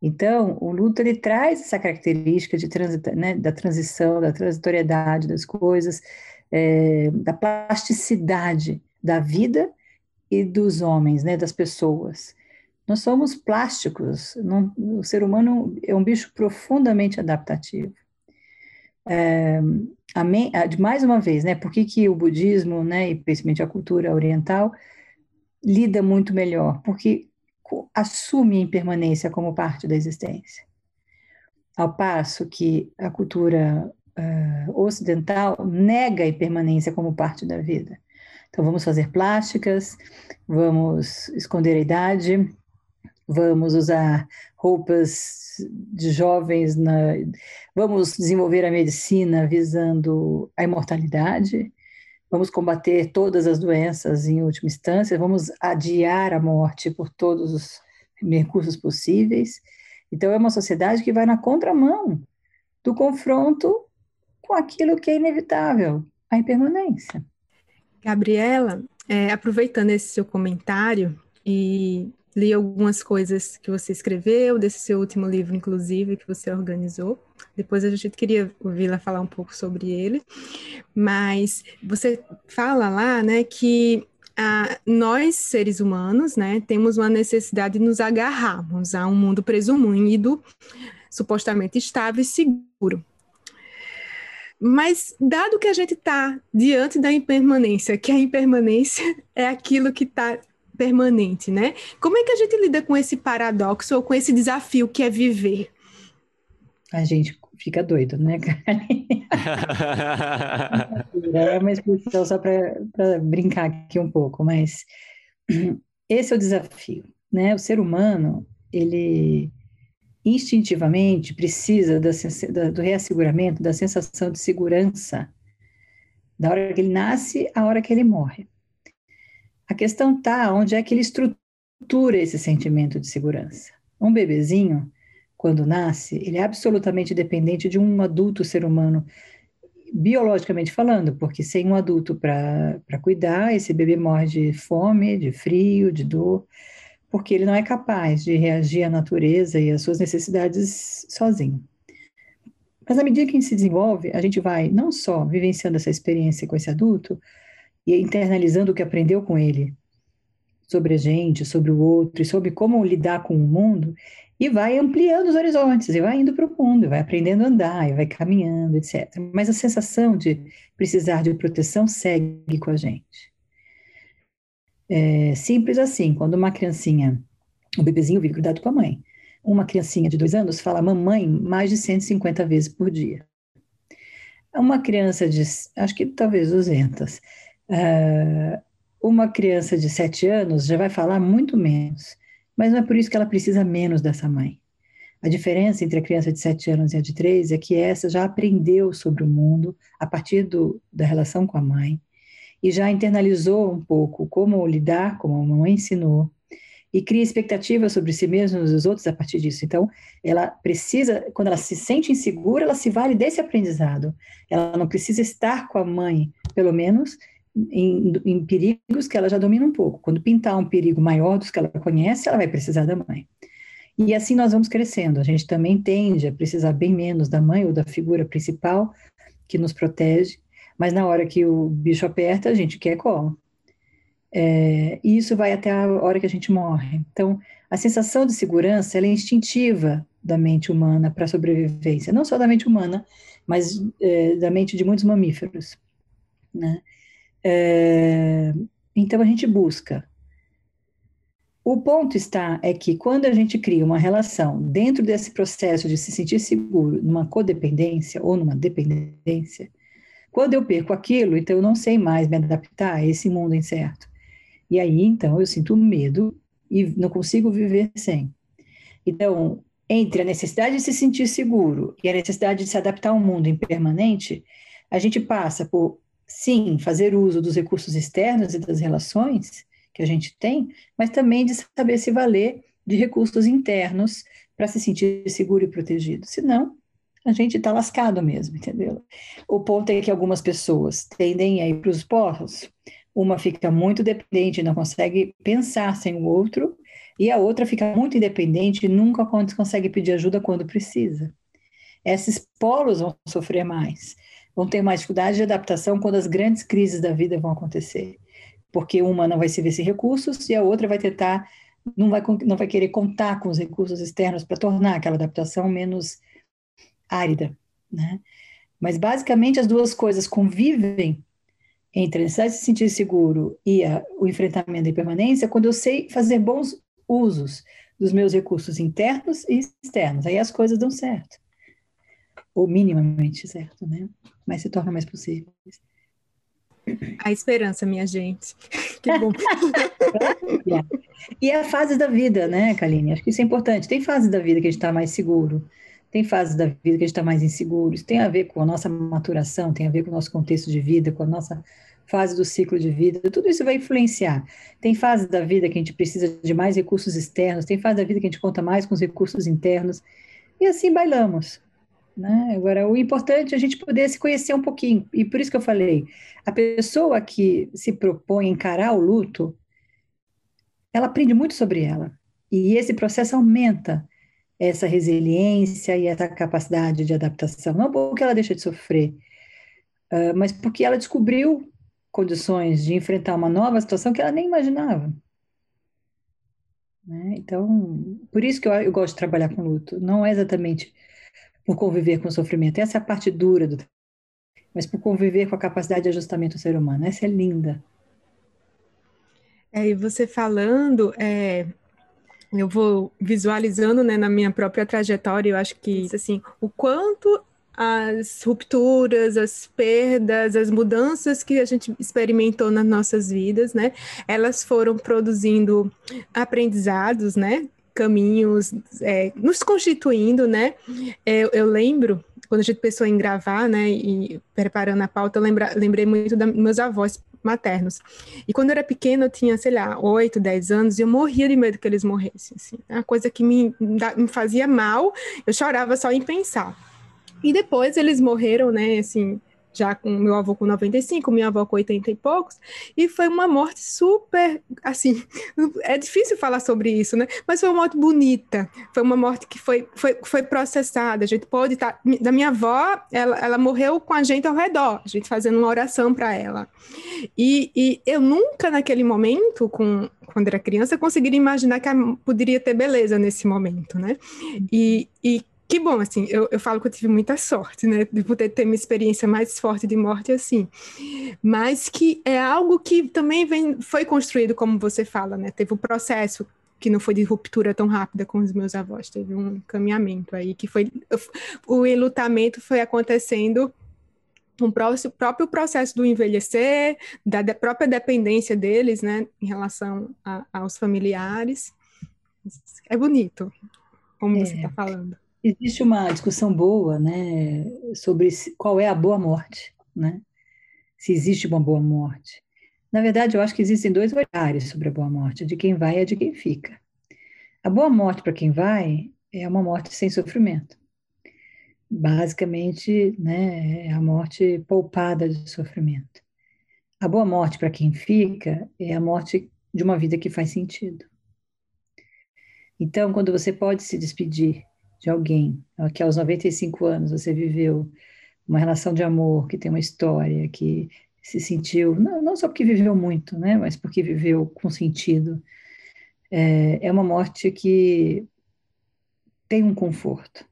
Speaker 1: Então, o luto ele traz essa característica de transita, né, da transição, da transitoriedade das coisas, é, da plasticidade da vida e dos homens, né, das pessoas. Nós somos plásticos. Não, o ser humano é um bicho profundamente adaptativo. É, mais uma vez, né, por que, que o budismo, né, e principalmente a cultura oriental, lida muito melhor? Porque assume a impermanência como parte da existência. Ao passo que a cultura uh, ocidental nega a impermanência como parte da vida. Então, vamos fazer plásticas, vamos esconder a idade, vamos usar roupas de jovens, na, vamos desenvolver a medicina visando a imortalidade, vamos combater todas as doenças em última instância, vamos adiar a morte por todos os recursos possíveis. Então, é uma sociedade que vai na contramão do confronto com aquilo que é inevitável, a impermanência.
Speaker 2: Gabriela, é, aproveitando esse seu comentário e li algumas coisas que você escreveu, desse seu último livro, inclusive, que você organizou. Depois a gente queria ouvi-la falar um pouco sobre ele, mas você fala lá, né, que ah, nós, seres humanos, né, temos uma necessidade de nos agarrarmos a um mundo presumido, supostamente estável e seguro. Mas, dado que a gente está diante da impermanência, que a impermanência é aquilo que está permanente, né? Como é que a gente lida com esse paradoxo ou com esse desafio que é viver?
Speaker 1: A gente fica doido, né, Karen? é uma expressão só para brincar aqui um pouco, mas esse é o desafio, né? O ser humano, ele instintivamente precisa da, da, do reasseguramento, da sensação de segurança, da hora que ele nasce à hora que ele morre. A questão está onde é que ele estrutura esse sentimento de segurança. Um bebezinho, quando nasce, ele é absolutamente dependente de um adulto ser humano, biologicamente falando, porque sem um adulto para cuidar, esse bebê morre de fome, de frio, de dor porque ele não é capaz de reagir à natureza e às suas necessidades sozinho. Mas à medida que a gente se desenvolve, a gente vai não só vivenciando essa experiência com esse adulto e internalizando o que aprendeu com ele sobre a gente, sobre o outro e sobre como lidar com o mundo, e vai ampliando os horizontes, e vai indo para o mundo, vai aprendendo a andar, e vai caminhando, etc. Mas a sensação de precisar de proteção segue com a gente. É simples assim, quando uma criancinha, o bebezinho vive grudado com a mãe. Uma criancinha de dois anos fala mamãe mais de 150 vezes por dia. Uma criança de, acho que talvez 200, uh, uma criança de 7 anos já vai falar muito menos, mas não é por isso que ela precisa menos dessa mãe. A diferença entre a criança de 7 anos e a de 3 é que essa já aprendeu sobre o mundo a partir do, da relação com a mãe, e já internalizou um pouco como lidar, como a mamãe ensinou, e cria expectativas sobre si mesma e os outros a partir disso. Então, ela precisa, quando ela se sente insegura, ela se vale desse aprendizado. Ela não precisa estar com a mãe, pelo menos, em, em perigos que ela já domina um pouco. Quando pintar um perigo maior dos que ela conhece, ela vai precisar da mãe. E assim nós vamos crescendo. A gente também tende a precisar bem menos da mãe ou da figura principal que nos protege mas na hora que o bicho aperta, a gente quer colo. É, e isso vai até a hora que a gente morre. Então, a sensação de segurança é instintiva da mente humana para a sobrevivência, não só da mente humana, mas é, da mente de muitos mamíferos. Né? É, então, a gente busca. O ponto está é que quando a gente cria uma relação dentro desse processo de se sentir seguro, numa codependência ou numa dependência, quando eu perco aquilo, então eu não sei mais me adaptar a esse mundo incerto. E aí, então, eu sinto medo e não consigo viver sem. Então, entre a necessidade de se sentir seguro e a necessidade de se adaptar a um mundo impermanente, a gente passa por, sim, fazer uso dos recursos externos e das relações, que a gente tem, mas também de saber se valer de recursos internos para se sentir seguro e protegido. Senão, a gente está lascado mesmo, entendeu? O ponto é que algumas pessoas tendem a ir para os porros, uma fica muito dependente, não consegue pensar sem o outro, e a outra fica muito independente e nunca consegue pedir ajuda quando precisa. Esses polos vão sofrer mais, vão ter mais dificuldade de adaptação quando as grandes crises da vida vão acontecer, porque uma não vai se ver sem recursos e a outra vai tentar, não vai, não vai querer contar com os recursos externos para tornar aquela adaptação menos árida, né? Mas basicamente as duas coisas convivem entre a necessidade de se sentir seguro e a, o enfrentamento da impermanência quando eu sei fazer bons usos dos meus recursos internos e externos. Aí as coisas dão certo. Ou minimamente certo, né? Mas se torna mais possível.
Speaker 2: A esperança, minha gente. Que bom.
Speaker 1: e é a fase da vida, né, Kaline? Acho que isso é importante. Tem fase da vida que a gente está mais seguro, tem fases da vida que a gente está mais inseguro. Isso tem a ver com a nossa maturação, tem a ver com o nosso contexto de vida, com a nossa fase do ciclo de vida. Tudo isso vai influenciar. Tem fases da vida que a gente precisa de mais recursos externos, tem fase da vida que a gente conta mais com os recursos internos. E assim bailamos. Né? Agora, o importante é a gente poder se conhecer um pouquinho. E por isso que eu falei, a pessoa que se propõe encarar o luto, ela aprende muito sobre ela. E esse processo aumenta essa resiliência e essa capacidade de adaptação. Não porque ela deixa de sofrer, uh, mas porque ela descobriu condições de enfrentar uma nova situação que ela nem imaginava. Né? Então, por isso que eu, eu, gosto de trabalhar com luto. Não é exatamente por conviver com o sofrimento, essa é a parte dura do mas por conviver com a capacidade de ajustamento do ser humano. Essa é linda.
Speaker 2: É, e você falando, é, eu vou visualizando né, na minha própria trajetória, eu acho que assim, o quanto as rupturas, as perdas, as mudanças que a gente experimentou nas nossas vidas, né? Elas foram produzindo aprendizados, né? Caminhos, é, nos constituindo, né? Eu, eu, lembro, quando a gente pensou em gravar, né? E preparando a pauta, eu lembra, lembrei muito dos meus avós maternos. E quando eu era pequena, eu tinha, sei lá, 8, 10 anos, e eu morria de medo que eles morressem. Assim. É uma coisa que me, me fazia mal, eu chorava só em pensar. E depois eles morreram, né, assim, já com meu avô com 95, minha avó com 80 e poucos, e foi uma morte super, assim, é difícil falar sobre isso, né? Mas foi uma morte bonita, foi uma morte que foi, foi, foi processada, a gente pode estar, tá, da minha avó, ela, ela morreu com a gente ao redor, a gente fazendo uma oração para ela, e, e eu nunca naquele momento, com, quando era criança, conseguiria imaginar que poderia ter beleza nesse momento, né? E, e que bom, assim, eu, eu falo que eu tive muita sorte, né, de poder ter uma experiência mais forte de morte assim, mas que é algo que também vem, foi construído, como você fala, né, teve um processo que não foi de ruptura tão rápida com os meus avós, teve um caminhamento aí, que foi, o enlutamento foi acontecendo um próprio processo do envelhecer, da própria dependência deles, né, em relação a, aos familiares, é bonito, como é. você está falando.
Speaker 1: Existe uma discussão boa, né, sobre qual é a boa morte, né? Se existe uma boa morte. Na verdade, eu acho que existem dois olhares sobre a boa morte, de quem vai e de quem fica. A boa morte para quem vai é uma morte sem sofrimento. Basicamente, né, é a morte poupada de sofrimento. A boa morte para quem fica é a morte de uma vida que faz sentido. Então, quando você pode se despedir de alguém, que aos 95 anos você viveu uma relação de amor, que tem uma história, que se sentiu, não, não só porque viveu muito, né, mas porque viveu com sentido, é, é uma morte que tem um conforto.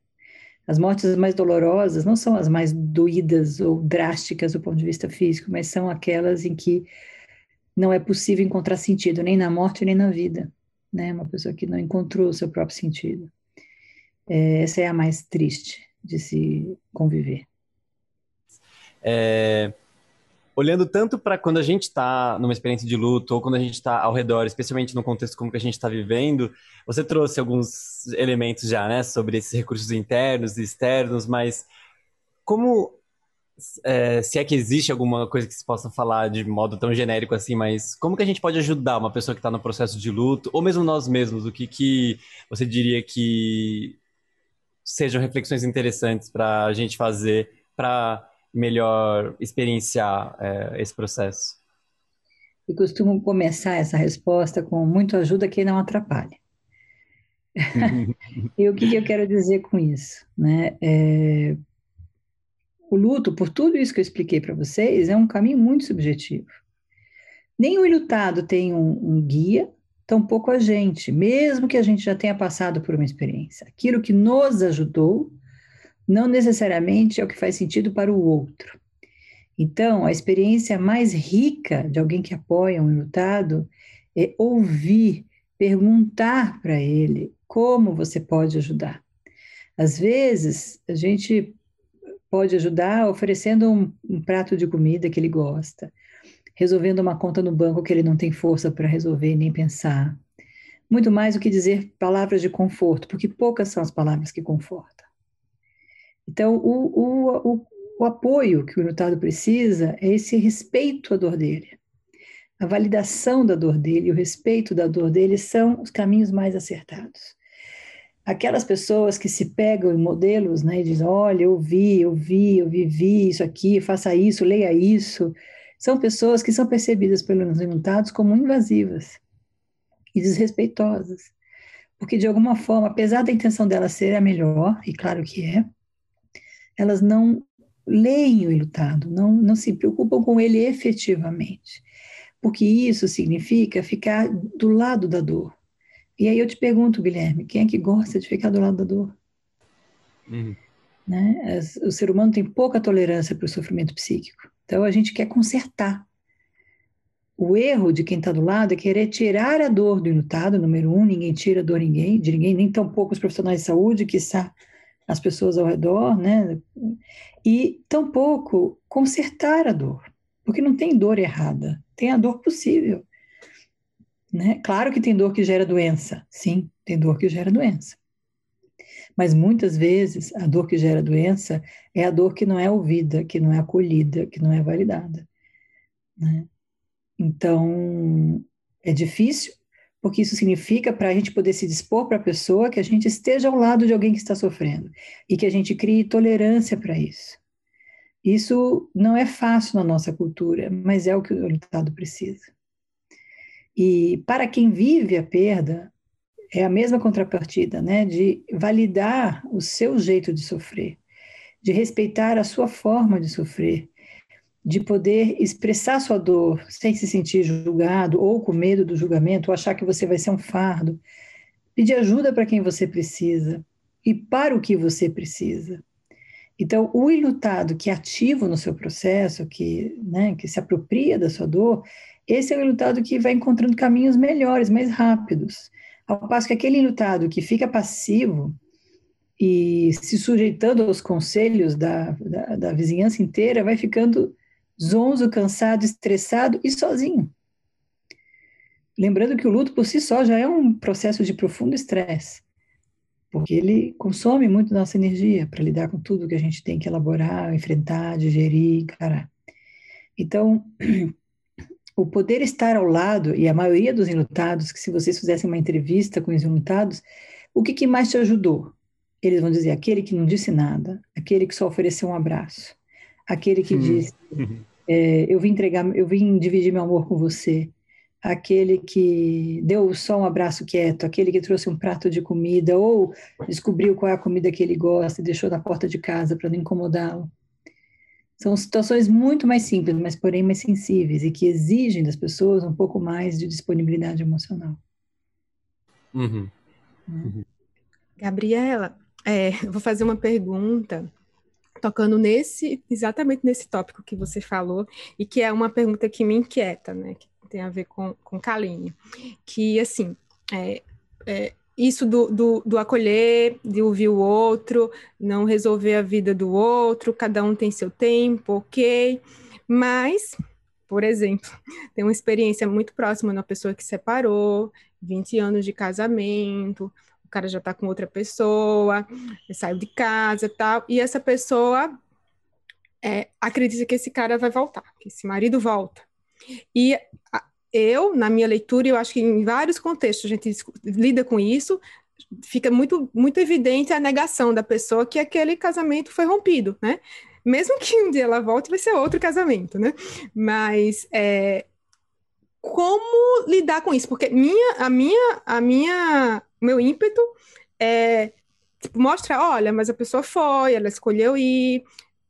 Speaker 1: As mortes mais dolorosas não são as mais doídas ou drásticas do ponto de vista físico, mas são aquelas em que não é possível encontrar sentido nem na morte nem na vida, né? Uma pessoa que não encontrou o seu próprio sentido. É, essa é a mais triste de se conviver.
Speaker 3: É, olhando tanto para quando a gente está numa experiência de luto ou quando a gente está ao redor, especialmente no contexto como que a gente está vivendo, você trouxe alguns elementos já, né, sobre esses recursos internos e externos, mas como é, se é que existe alguma coisa que se possa falar de modo tão genérico assim, mas como que a gente pode ajudar uma pessoa que está no processo de luto, ou mesmo nós mesmos? O que, que você diria que sejam reflexões interessantes para a gente fazer para melhor experienciar é, esse processo?
Speaker 1: Eu costumo começar essa resposta com muito ajuda quem não atrapalha. e o que, que, eu quero dizer com isso? Né? É, o luto, por tudo isso que eu expliquei para vocês, é um caminho muito subjetivo. Nem o ilutado tem um, um guia, tampouco a gente, mesmo que a gente já tenha passado por uma experiência. Aquilo que nos ajudou não necessariamente é o que faz sentido para o outro. Então, a experiência mais rica de alguém que apoia um ilutado é ouvir, perguntar para ele como você pode ajudar. Às vezes, a gente pode ajudar oferecendo um, um prato de comida que ele gosta, resolvendo uma conta no banco que ele não tem força para resolver nem pensar. Muito mais do que dizer palavras de conforto, porque poucas são as palavras que confortam. Então, o, o, o, o apoio que o lutado precisa é esse respeito à dor dele. A validação da dor dele e o respeito da dor dele são os caminhos mais acertados aquelas pessoas que se pegam em modelos, né, e dizem, olha, eu vi, eu vi, eu vivi isso aqui, faça isso, leia isso, são pessoas que são percebidas pelos resultados como invasivas e desrespeitosas. Porque, de alguma forma, apesar da intenção delas ser a melhor, e claro que é, elas não leem o ilutado, não, não se preocupam com ele efetivamente. Porque isso significa ficar do lado da dor, e aí eu te pergunto, Guilherme, quem é que gosta de ficar do lado da dor? Uhum. Né? O ser humano tem pouca tolerância para o sofrimento psíquico. Então a gente quer consertar. O erro de quem está do lado é querer tirar a dor do inutado, número um, ninguém tira a dor ninguém, de ninguém, nem tão poucos profissionais de saúde, que as pessoas ao redor, né? E tampouco consertar a dor, porque não tem dor errada, tem a dor possível. Né? Claro que tem dor que gera doença, sim, tem dor que gera doença. Mas muitas vezes a dor que gera doença é a dor que não é ouvida, que não é acolhida, que não é validada. Né? Então, é difícil, porque isso significa para a gente poder se dispor para a pessoa que a gente esteja ao lado de alguém que está sofrendo e que a gente crie tolerância para isso. Isso não é fácil na nossa cultura, mas é o que o Estado precisa. E para quem vive a perda, é a mesma contrapartida, né? De validar o seu jeito de sofrer, de respeitar a sua forma de sofrer, de poder expressar sua dor sem se sentir julgado ou com medo do julgamento, ou achar que você vai ser um fardo. Pedir ajuda para quem você precisa e para o que você precisa. Então, o ilutado que é ativo no seu processo, que, né, que se apropria da sua dor, esse é o enlutado que vai encontrando caminhos melhores, mais rápidos. Ao passo que aquele enlutado que fica passivo e se sujeitando aos conselhos da, da, da vizinhança inteira, vai ficando zonzo, cansado, estressado e sozinho. Lembrando que o luto por si só já é um processo de profundo estresse, porque ele consome muito nossa energia para lidar com tudo que a gente tem que elaborar, enfrentar, digerir, encarar. Então, o poder estar ao lado, e a maioria dos enlutados, que se vocês fizessem uma entrevista com os enlutados, o que, que mais te ajudou? Eles vão dizer aquele que não disse nada, aquele que só ofereceu um abraço, aquele que hum. disse é, eu vim entregar, eu vim dividir meu amor com você, aquele que deu só um abraço quieto, aquele que trouxe um prato de comida ou descobriu qual é a comida que ele gosta e deixou na porta de casa para não incomodá-lo. São situações muito mais simples, mas porém mais sensíveis e que exigem das pessoas um pouco mais de disponibilidade emocional.
Speaker 2: Uhum. Né? Uhum. Gabriela, é, vou fazer uma pergunta tocando nesse exatamente nesse tópico que você falou e que é uma pergunta que me inquieta, né? Que tem a ver com com Kaline, que assim é, é, isso do, do, do, acolher, de ouvir o outro, não resolver a vida do outro, cada um tem seu tempo, ok. Mas, por exemplo, tem uma experiência muito próxima de uma pessoa que separou, 20 anos de casamento, o cara já tá com outra pessoa, saiu de casa tal, e essa pessoa é, acredita que esse cara vai voltar, que esse marido volta. E eu, na minha leitura, eu acho que em vários contextos a gente lida com isso, fica muito, muito evidente a negação da pessoa que aquele casamento foi rompido, né? Mesmo que um dia ela volte, vai ser outro casamento, né? Mas é, como lidar com isso? Porque minha, a minha, a minha, meu ímpeto é tipo, mostrar, olha, mas a pessoa foi, ela escolheu ir,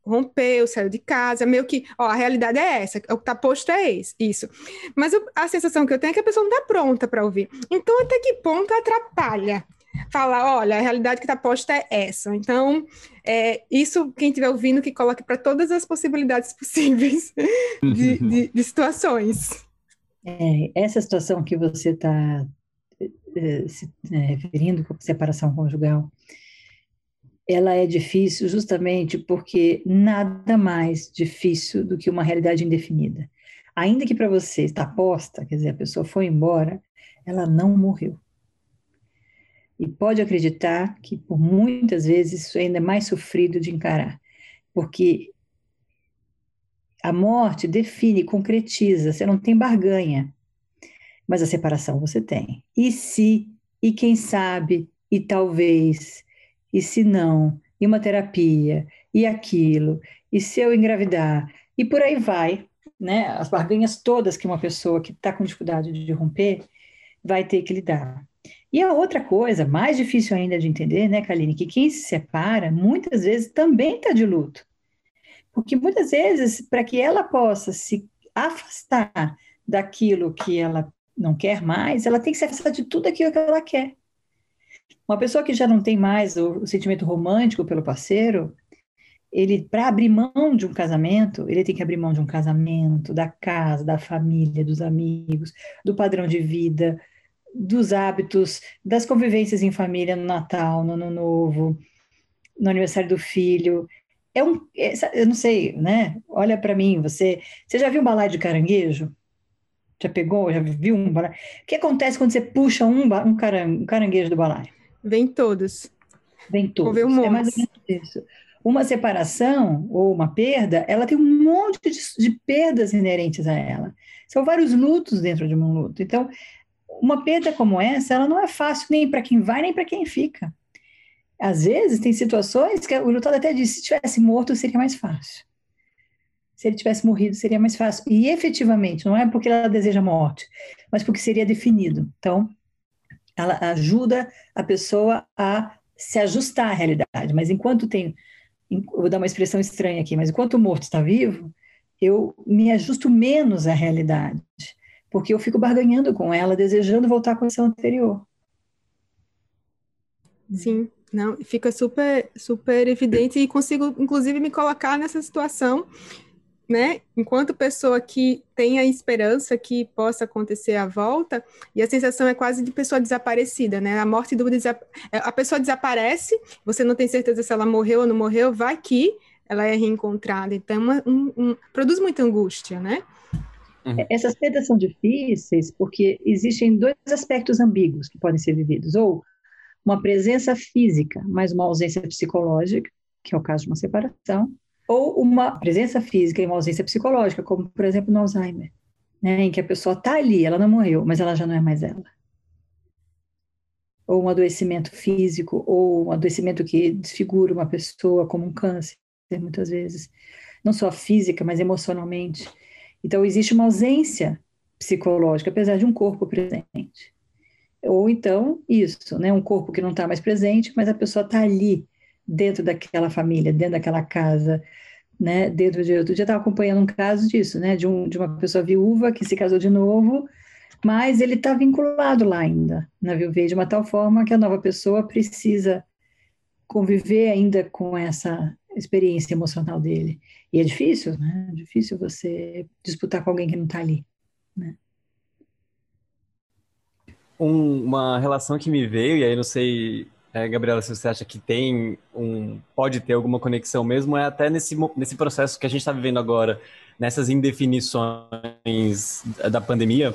Speaker 2: rompeu, saiu de casa, meio que, ó, a realidade é essa, o que tá posto é esse, isso. Mas eu, a sensação que eu tenho é que a pessoa não tá pronta para ouvir. Então, até que ponto atrapalha? Falar, olha, a realidade que está posta é essa. Então, é, isso, quem estiver ouvindo, que coloque para todas as possibilidades possíveis de, de, de situações.
Speaker 1: É, essa situação que você está é, se é, referindo separação conjugal, ela é difícil justamente porque nada mais difícil do que uma realidade indefinida. Ainda que para você está posta, quer dizer, a pessoa foi embora, ela não morreu. E pode acreditar que por muitas vezes isso ainda é mais sofrido de encarar, porque a morte define, concretiza, você não tem barganha, mas a separação você tem. E se, e quem sabe, e talvez, e se não, e uma terapia, e aquilo, e se eu engravidar, e por aí vai, né? As barganhas todas que uma pessoa que está com dificuldade de romper vai ter que lidar. E a outra coisa, mais difícil ainda de entender, né, Kaline, que quem se separa muitas vezes também está de luto. Porque muitas vezes, para que ela possa se afastar daquilo que ela não quer mais, ela tem que se afastar de tudo aquilo que ela quer. Uma pessoa que já não tem mais o, o sentimento romântico pelo parceiro, ele para abrir mão de um casamento, ele tem que abrir mão de um casamento, da casa, da família, dos amigos, do padrão de vida, dos hábitos, das convivências em família no Natal, no Ano Novo, no aniversário do filho. É um, é, eu não sei, né? Olha para mim, você, você já viu um balaio de caranguejo? Já pegou? Já viu um balaio? O que acontece quando você puxa um, um, caranguejo do balaio?
Speaker 2: Vem todos.
Speaker 1: Vem todos. Um é mais ou menos isso. Uma separação ou uma perda, ela tem um monte de, de perdas inerentes a ela. São vários lutos dentro de um luto. Então, uma perda como essa, ela não é fácil nem para quem vai, nem para quem fica. Às vezes, tem situações que o lutador até diz, se tivesse morto, seria mais fácil. Se ele tivesse morrido, seria mais fácil. E efetivamente, não é porque ela deseja morte, mas porque seria definido. Então, ela ajuda a pessoa a se ajustar à realidade. Mas enquanto tem, vou dar uma expressão estranha aqui, mas enquanto o morto está vivo, eu me ajusto menos à realidade porque eu fico barganhando com ela, desejando voltar à condição anterior.
Speaker 2: Sim, não, fica super, super evidente e consigo, inclusive, me colocar nessa situação, né? Enquanto pessoa que tem a esperança que possa acontecer a volta, e a sensação é quase de pessoa desaparecida, né? A morte do desap... É, a pessoa desaparece, você não tem certeza se ela morreu ou não morreu, vai que ela é reencontrada. Então, é uma, um, um, produz muita angústia, né?
Speaker 1: Uhum. Essas perdas são difíceis porque existem dois aspectos ambíguos que podem ser vividos, ou uma presença física, mas uma ausência psicológica, que é o caso de uma separação, ou uma presença física e uma ausência psicológica, como por exemplo no Alzheimer, né, em que a pessoa está ali, ela não morreu, mas ela já não é mais ela. Ou um adoecimento físico, ou um adoecimento que desfigura uma pessoa, como um câncer, muitas vezes, não só física, mas emocionalmente. Então, existe uma ausência psicológica, apesar de um corpo presente. Ou então, isso, né? Um corpo que não está mais presente, mas a pessoa está ali, dentro daquela família, dentro daquela casa, né? Dentro de. Outro dia estava acompanhando um caso disso, né? De, um, de uma pessoa viúva que se casou de novo, mas ele está vinculado lá ainda na viuvez, de uma tal forma que a nova pessoa precisa conviver ainda com essa experiência emocional dele. E é difícil, né? É difícil você disputar com alguém que não está ali, né?
Speaker 3: Um, uma relação que me veio, e aí não sei, é, Gabriela, se você acha que tem um, pode ter alguma conexão mesmo, é até nesse, nesse processo que a gente está vivendo agora, nessas indefinições da pandemia,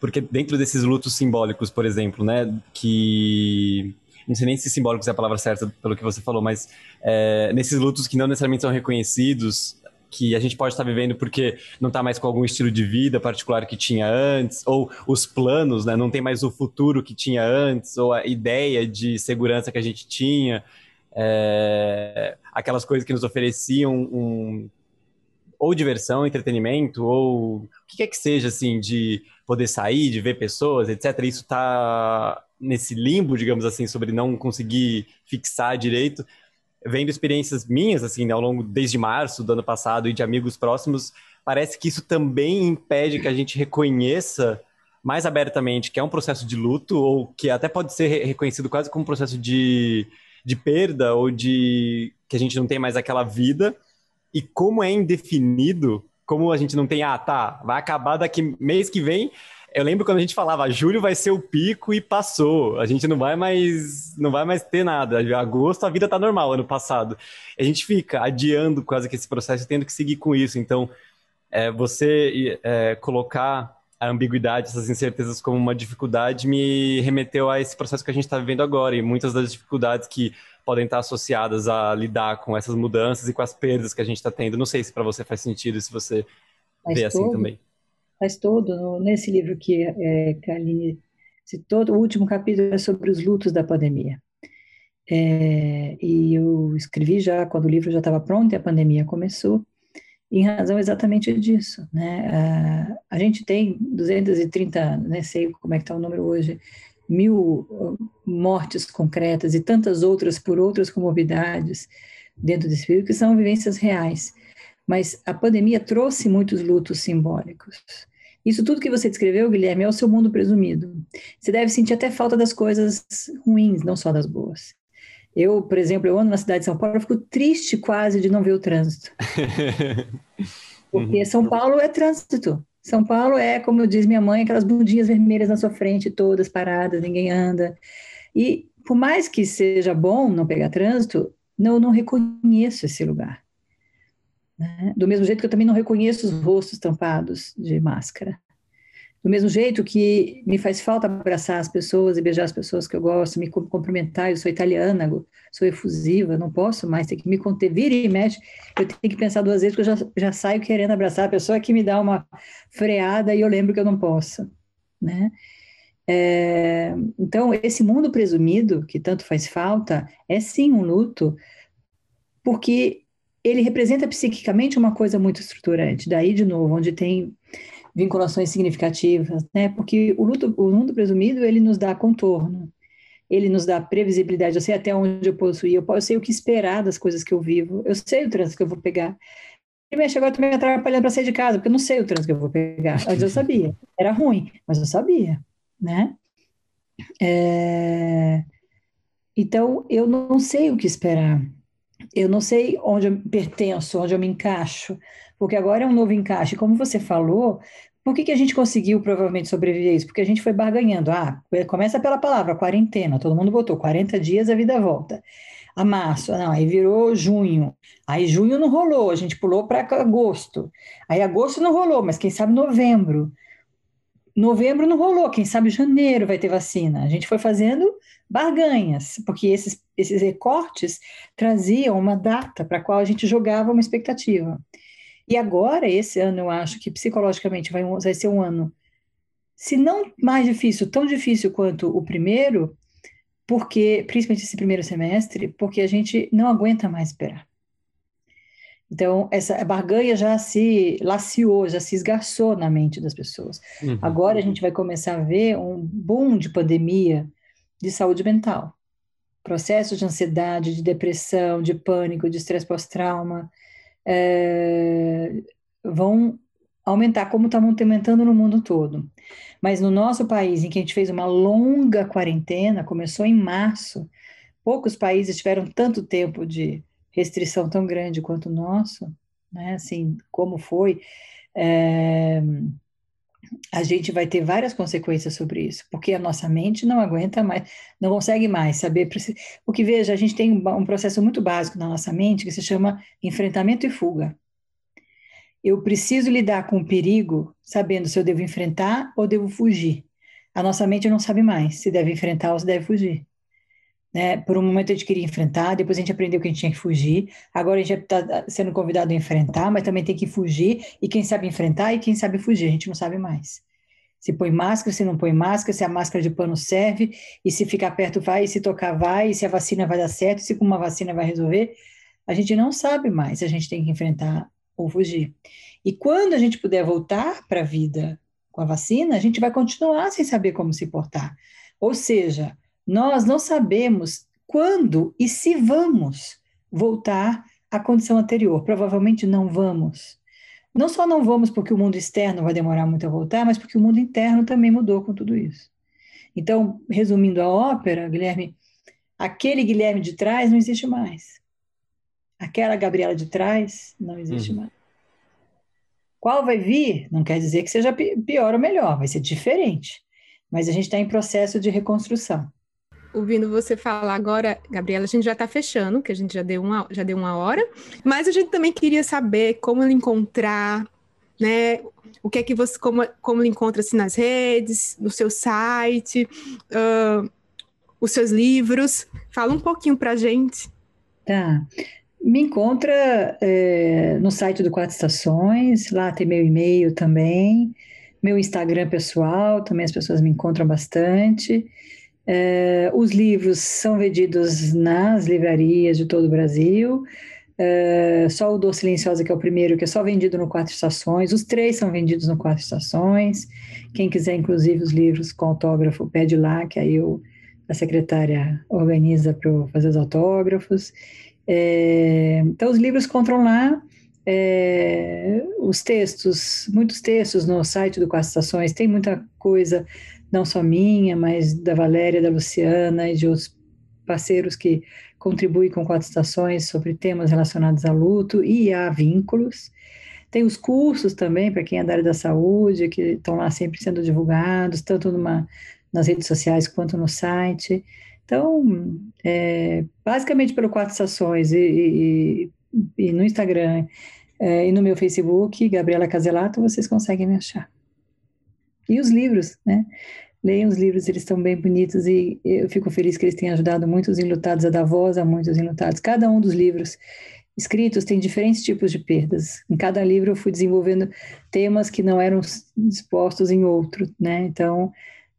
Speaker 3: porque dentro desses lutos simbólicos, por exemplo, né, que não sei nem se simbólicos é a palavra certa pelo que você falou, mas é, nesses lutos que não necessariamente são reconhecidos, que a gente pode estar vivendo porque não está mais com algum estilo de vida particular que tinha antes, ou os planos, né? Não tem mais o futuro que tinha antes, ou a ideia de segurança que a gente tinha, é, aquelas coisas que nos ofereciam um, ou diversão, entretenimento, ou o que quer que seja, assim, de poder sair, de ver pessoas, etc. Isso está nesse limbo, digamos assim, sobre não conseguir fixar direito vendo experiências minhas, assim, ao longo, desde março do ano passado e de amigos próximos, parece que isso também impede que a gente reconheça mais abertamente que é um processo de luto, ou que até pode ser reconhecido quase como um processo de, de perda, ou de que a gente não tem mais aquela vida, e como é indefinido, como a gente não tem, ah, tá, vai acabar daqui mês que vem, eu lembro quando a gente falava, julho vai ser o pico e passou. A gente não vai mais, não vai mais ter nada. Agosto a vida tá normal ano passado. A gente fica adiando quase que esse processo, tendo que seguir com isso. Então, é, você é, colocar a ambiguidade, essas incertezas como uma dificuldade me remeteu a esse processo que a gente está vivendo agora e muitas das dificuldades que podem estar associadas a lidar com essas mudanças e com as perdas que a gente está tendo. Não sei se para você faz sentido, se você vê assim todo. também
Speaker 1: faz todo, nesse livro que, é, que a Aline citou, o último capítulo é sobre os lutos da pandemia. É, e eu escrevi já quando o livro já estava pronto e a pandemia começou, em razão exatamente disso. Né? A, a gente tem 230 anos, né? sei como é que está o número hoje, mil uh, mortes concretas e tantas outras por outras comorbidades dentro desse período que são vivências reais. Mas a pandemia trouxe muitos lutos simbólicos. Isso tudo que você descreveu, Guilherme, é o seu mundo presumido. Você deve sentir até falta das coisas ruins, não só das boas. Eu, por exemplo, eu ando na cidade de São Paulo, eu fico triste quase de não ver o trânsito. Porque uhum. São Paulo é trânsito. São Paulo é, como diz minha mãe, aquelas bundinhas vermelhas na sua frente, todas paradas, ninguém anda. E por mais que seja bom não pegar trânsito, não, não reconheço esse lugar. Né? Do mesmo jeito que eu também não reconheço os rostos tampados de máscara. Do mesmo jeito que me faz falta abraçar as pessoas e beijar as pessoas que eu gosto, me cumprimentar. Eu sou italiana, sou efusiva, não posso mais ter que me conter. Vira e mexe, eu tenho que pensar duas vezes, porque eu já, já saio querendo abraçar a pessoa que me dá uma freada e eu lembro que eu não posso. Né? É, então, esse mundo presumido, que tanto faz falta, é sim um luto, porque ele representa psiquicamente uma coisa muito estruturante. Daí, de novo, onde tem vinculações significativas, né? Porque o, luto, o mundo presumido, ele nos dá contorno, ele nos dá previsibilidade. Eu sei até onde eu posso ir, eu sei o que esperar das coisas que eu vivo, eu sei o trânsito que eu vou pegar. E mexe, agora estou me atrapalhando para sair de casa, porque eu não sei o trânsito que eu vou pegar. Antes eu sabia, era ruim, mas eu sabia, né? É... Então, eu não sei o que esperar eu não sei onde eu pertenço, onde eu me encaixo, porque agora é um novo encaixe. Como você falou, por que, que a gente conseguiu provavelmente sobreviver a isso? Porque a gente foi barganhando. Ah, começa pela palavra quarentena, todo mundo botou 40 dias, a vida volta. A março, não, aí virou junho. Aí junho não rolou, a gente pulou para agosto. Aí agosto não rolou, mas quem sabe novembro. Novembro não rolou, quem sabe janeiro vai ter vacina. A gente foi fazendo barganhas, porque esses, esses recortes traziam uma data para a qual a gente jogava uma expectativa. E agora, esse ano, eu acho que psicologicamente vai, vai ser um ano, se não mais difícil, tão difícil quanto o primeiro, porque, principalmente esse primeiro semestre, porque a gente não aguenta mais esperar. Então, essa barganha já se laciou, já se esgarçou na mente das pessoas. Uhum. Agora a gente vai começar a ver um boom de pandemia de saúde mental. Processos de ansiedade, de depressão, de pânico, de estresse pós-trauma é, vão aumentar, como está aumentando no mundo todo. Mas no nosso país, em que a gente fez uma longa quarentena, começou em março, poucos países tiveram tanto tempo de restrição tão grande quanto o nosso, né? Assim, como foi. É, a gente vai ter várias consequências sobre isso, porque a nossa mente não aguenta mais, não consegue mais saber. Porque, veja, a gente tem um processo muito básico na nossa mente que se chama enfrentamento e fuga. Eu preciso lidar com o perigo sabendo se eu devo enfrentar ou devo fugir. A nossa mente não sabe mais se deve enfrentar ou se deve fugir. Né? Por um momento a gente queria enfrentar, depois a gente aprendeu que a gente tinha que fugir. Agora a gente está sendo convidado a enfrentar, mas também tem que fugir. E quem sabe enfrentar e quem sabe fugir, a gente não sabe mais. Se põe máscara, se não põe máscara, se a máscara de pano serve, e se ficar perto vai, e se tocar vai, e se a vacina vai dar certo, se com uma vacina vai resolver. A gente não sabe mais a gente tem que enfrentar ou fugir. E quando a gente puder voltar para a vida com a vacina, a gente vai continuar sem saber como se portar. Ou seja, nós não sabemos quando e se vamos voltar à condição anterior. Provavelmente não vamos. Não só não vamos porque o mundo externo vai demorar muito a voltar, mas porque o mundo interno também mudou com tudo isso. Então, resumindo a ópera, Guilherme, aquele Guilherme de trás não existe mais. Aquela Gabriela de trás não existe uhum. mais. Qual vai vir? Não quer dizer que seja pior ou melhor, vai ser diferente. Mas a gente está em processo de reconstrução
Speaker 2: ouvindo você falar agora, Gabriela, a gente já está fechando, que a gente já deu, uma, já deu uma hora, mas a gente também queria saber como ele encontrar, né? O que é que você, como, como ele encontra-se nas redes, no seu site, uh, os seus livros. Fala um pouquinho para a gente.
Speaker 1: Tá. Me encontra é, no site do Quatro Estações, lá tem meu e-mail também, meu Instagram pessoal, também as pessoas me encontram bastante. É, os livros são vendidos nas livrarias de todo o Brasil. É, só o Dor Silenciosa, que é o primeiro, que é só vendido no Quatro Estações. Os três são vendidos no Quatro Estações. Quem quiser, inclusive, os livros com autógrafo, pede lá, que aí eu, a secretária organiza para fazer os autógrafos. É, então, os livros encontram lá. É, os textos, muitos textos no site do Quatro Estações, tem muita coisa não só minha, mas da Valéria, da Luciana e de outros parceiros que contribuem com quatro estações sobre temas relacionados a luto e a vínculos. Tem os cursos também para quem é da área da saúde, que estão lá sempre sendo divulgados, tanto numa, nas redes sociais quanto no site. Então, é, basicamente pelo Quatro Estações e, e, e no Instagram é, e no meu Facebook, Gabriela Caselato, vocês conseguem me achar. E os livros, né? Leiam os livros, eles estão bem bonitos e eu fico feliz que eles tenham ajudado muitos enlutados a dar voz a muitos enlutados. Cada um dos livros escritos tem diferentes tipos de perdas. Em cada livro eu fui desenvolvendo temas que não eram expostos em outro, né? Então,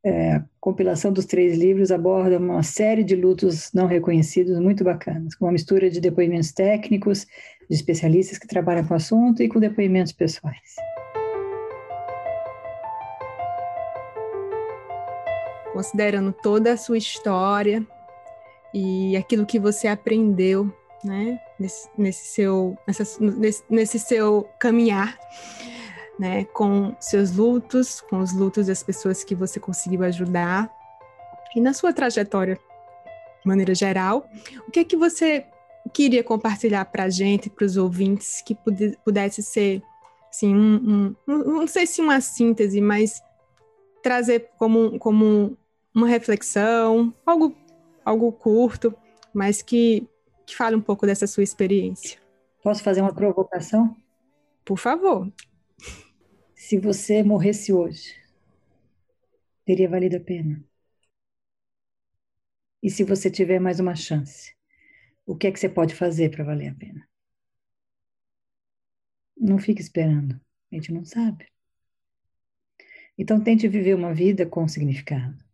Speaker 1: é, a compilação dos três livros aborda uma série de lutos não reconhecidos muito bacanas, com uma mistura de depoimentos técnicos, de especialistas que trabalham com o assunto e com depoimentos pessoais.
Speaker 2: Considerando toda a sua história e aquilo que você aprendeu, né, nesse, nesse seu, nessa, nesse, nesse seu caminhar, né, com seus lutos, com os lutos das pessoas que você conseguiu ajudar e na sua trajetória, de maneira geral, o que é que você queria compartilhar para a gente, para os ouvintes, que pudesse ser, assim, um, um, não sei se uma síntese, mas trazer como, como uma reflexão, algo, algo curto, mas que, que fale um pouco dessa sua experiência.
Speaker 1: Posso fazer uma provocação?
Speaker 2: Por favor.
Speaker 1: Se você morresse hoje, teria valido a pena? E se você tiver mais uma chance, o que é que você pode fazer para valer a pena? Não fique esperando, a gente não sabe. Então tente viver uma vida com significado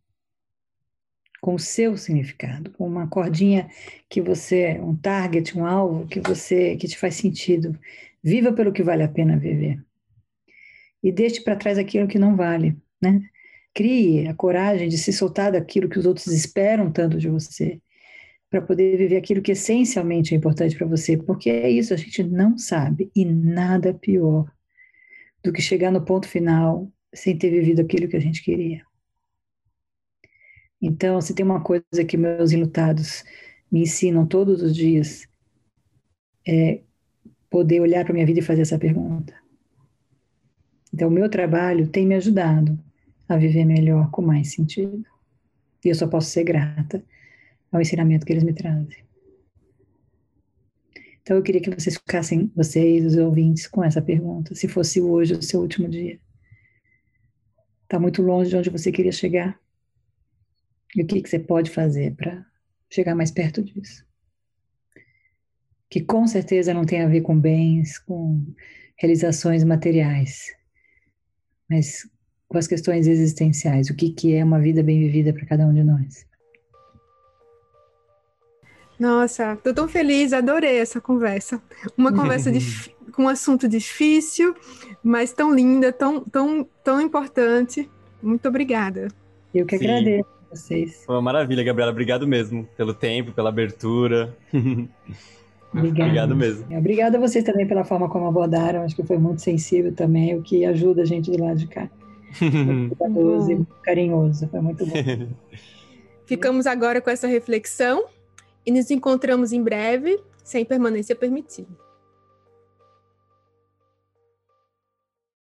Speaker 1: com o seu significado, com uma cordinha que você, um target, um alvo que você, que te faz sentido. Viva pelo que vale a pena viver. E deixe para trás aquilo que não vale, né? Crie a coragem de se soltar daquilo que os outros esperam tanto de você, para poder viver aquilo que essencialmente é importante para você, porque é isso, a gente não sabe e nada pior do que chegar no ponto final sem ter vivido aquilo que a gente queria. Então, se tem uma coisa que meus enlutados me ensinam todos os dias, é poder olhar para minha vida e fazer essa pergunta. Então, o meu trabalho tem me ajudado a viver melhor, com mais sentido. E eu só posso ser grata ao ensinamento que eles me trazem. Então, eu queria que vocês ficassem, vocês, os ouvintes, com essa pergunta. Se fosse hoje o seu último dia. Está muito longe de onde você queria chegar? E o que, que você pode fazer para chegar mais perto disso. Que com certeza não tem a ver com bens, com realizações materiais, mas com as questões existenciais. O que, que é uma vida bem vivida para cada um de nós.
Speaker 2: Nossa, tô tão feliz, adorei essa conversa. Uma conversa com um assunto difícil, mas tão linda, tão, tão, tão importante. Muito obrigada.
Speaker 1: Eu que Sim. agradeço vocês.
Speaker 3: Foi uma maravilha, Gabriela. Obrigado mesmo pelo tempo, pela abertura.
Speaker 1: Obrigada. Obrigado mesmo. Obrigada a vocês também pela forma como abordaram. Acho que foi muito sensível também, o que ajuda a gente do lado de cá. Muito cuidadoso e carinhoso. Foi muito bom.
Speaker 2: Ficamos agora com essa reflexão e nos encontramos em breve, sem permanência permitida.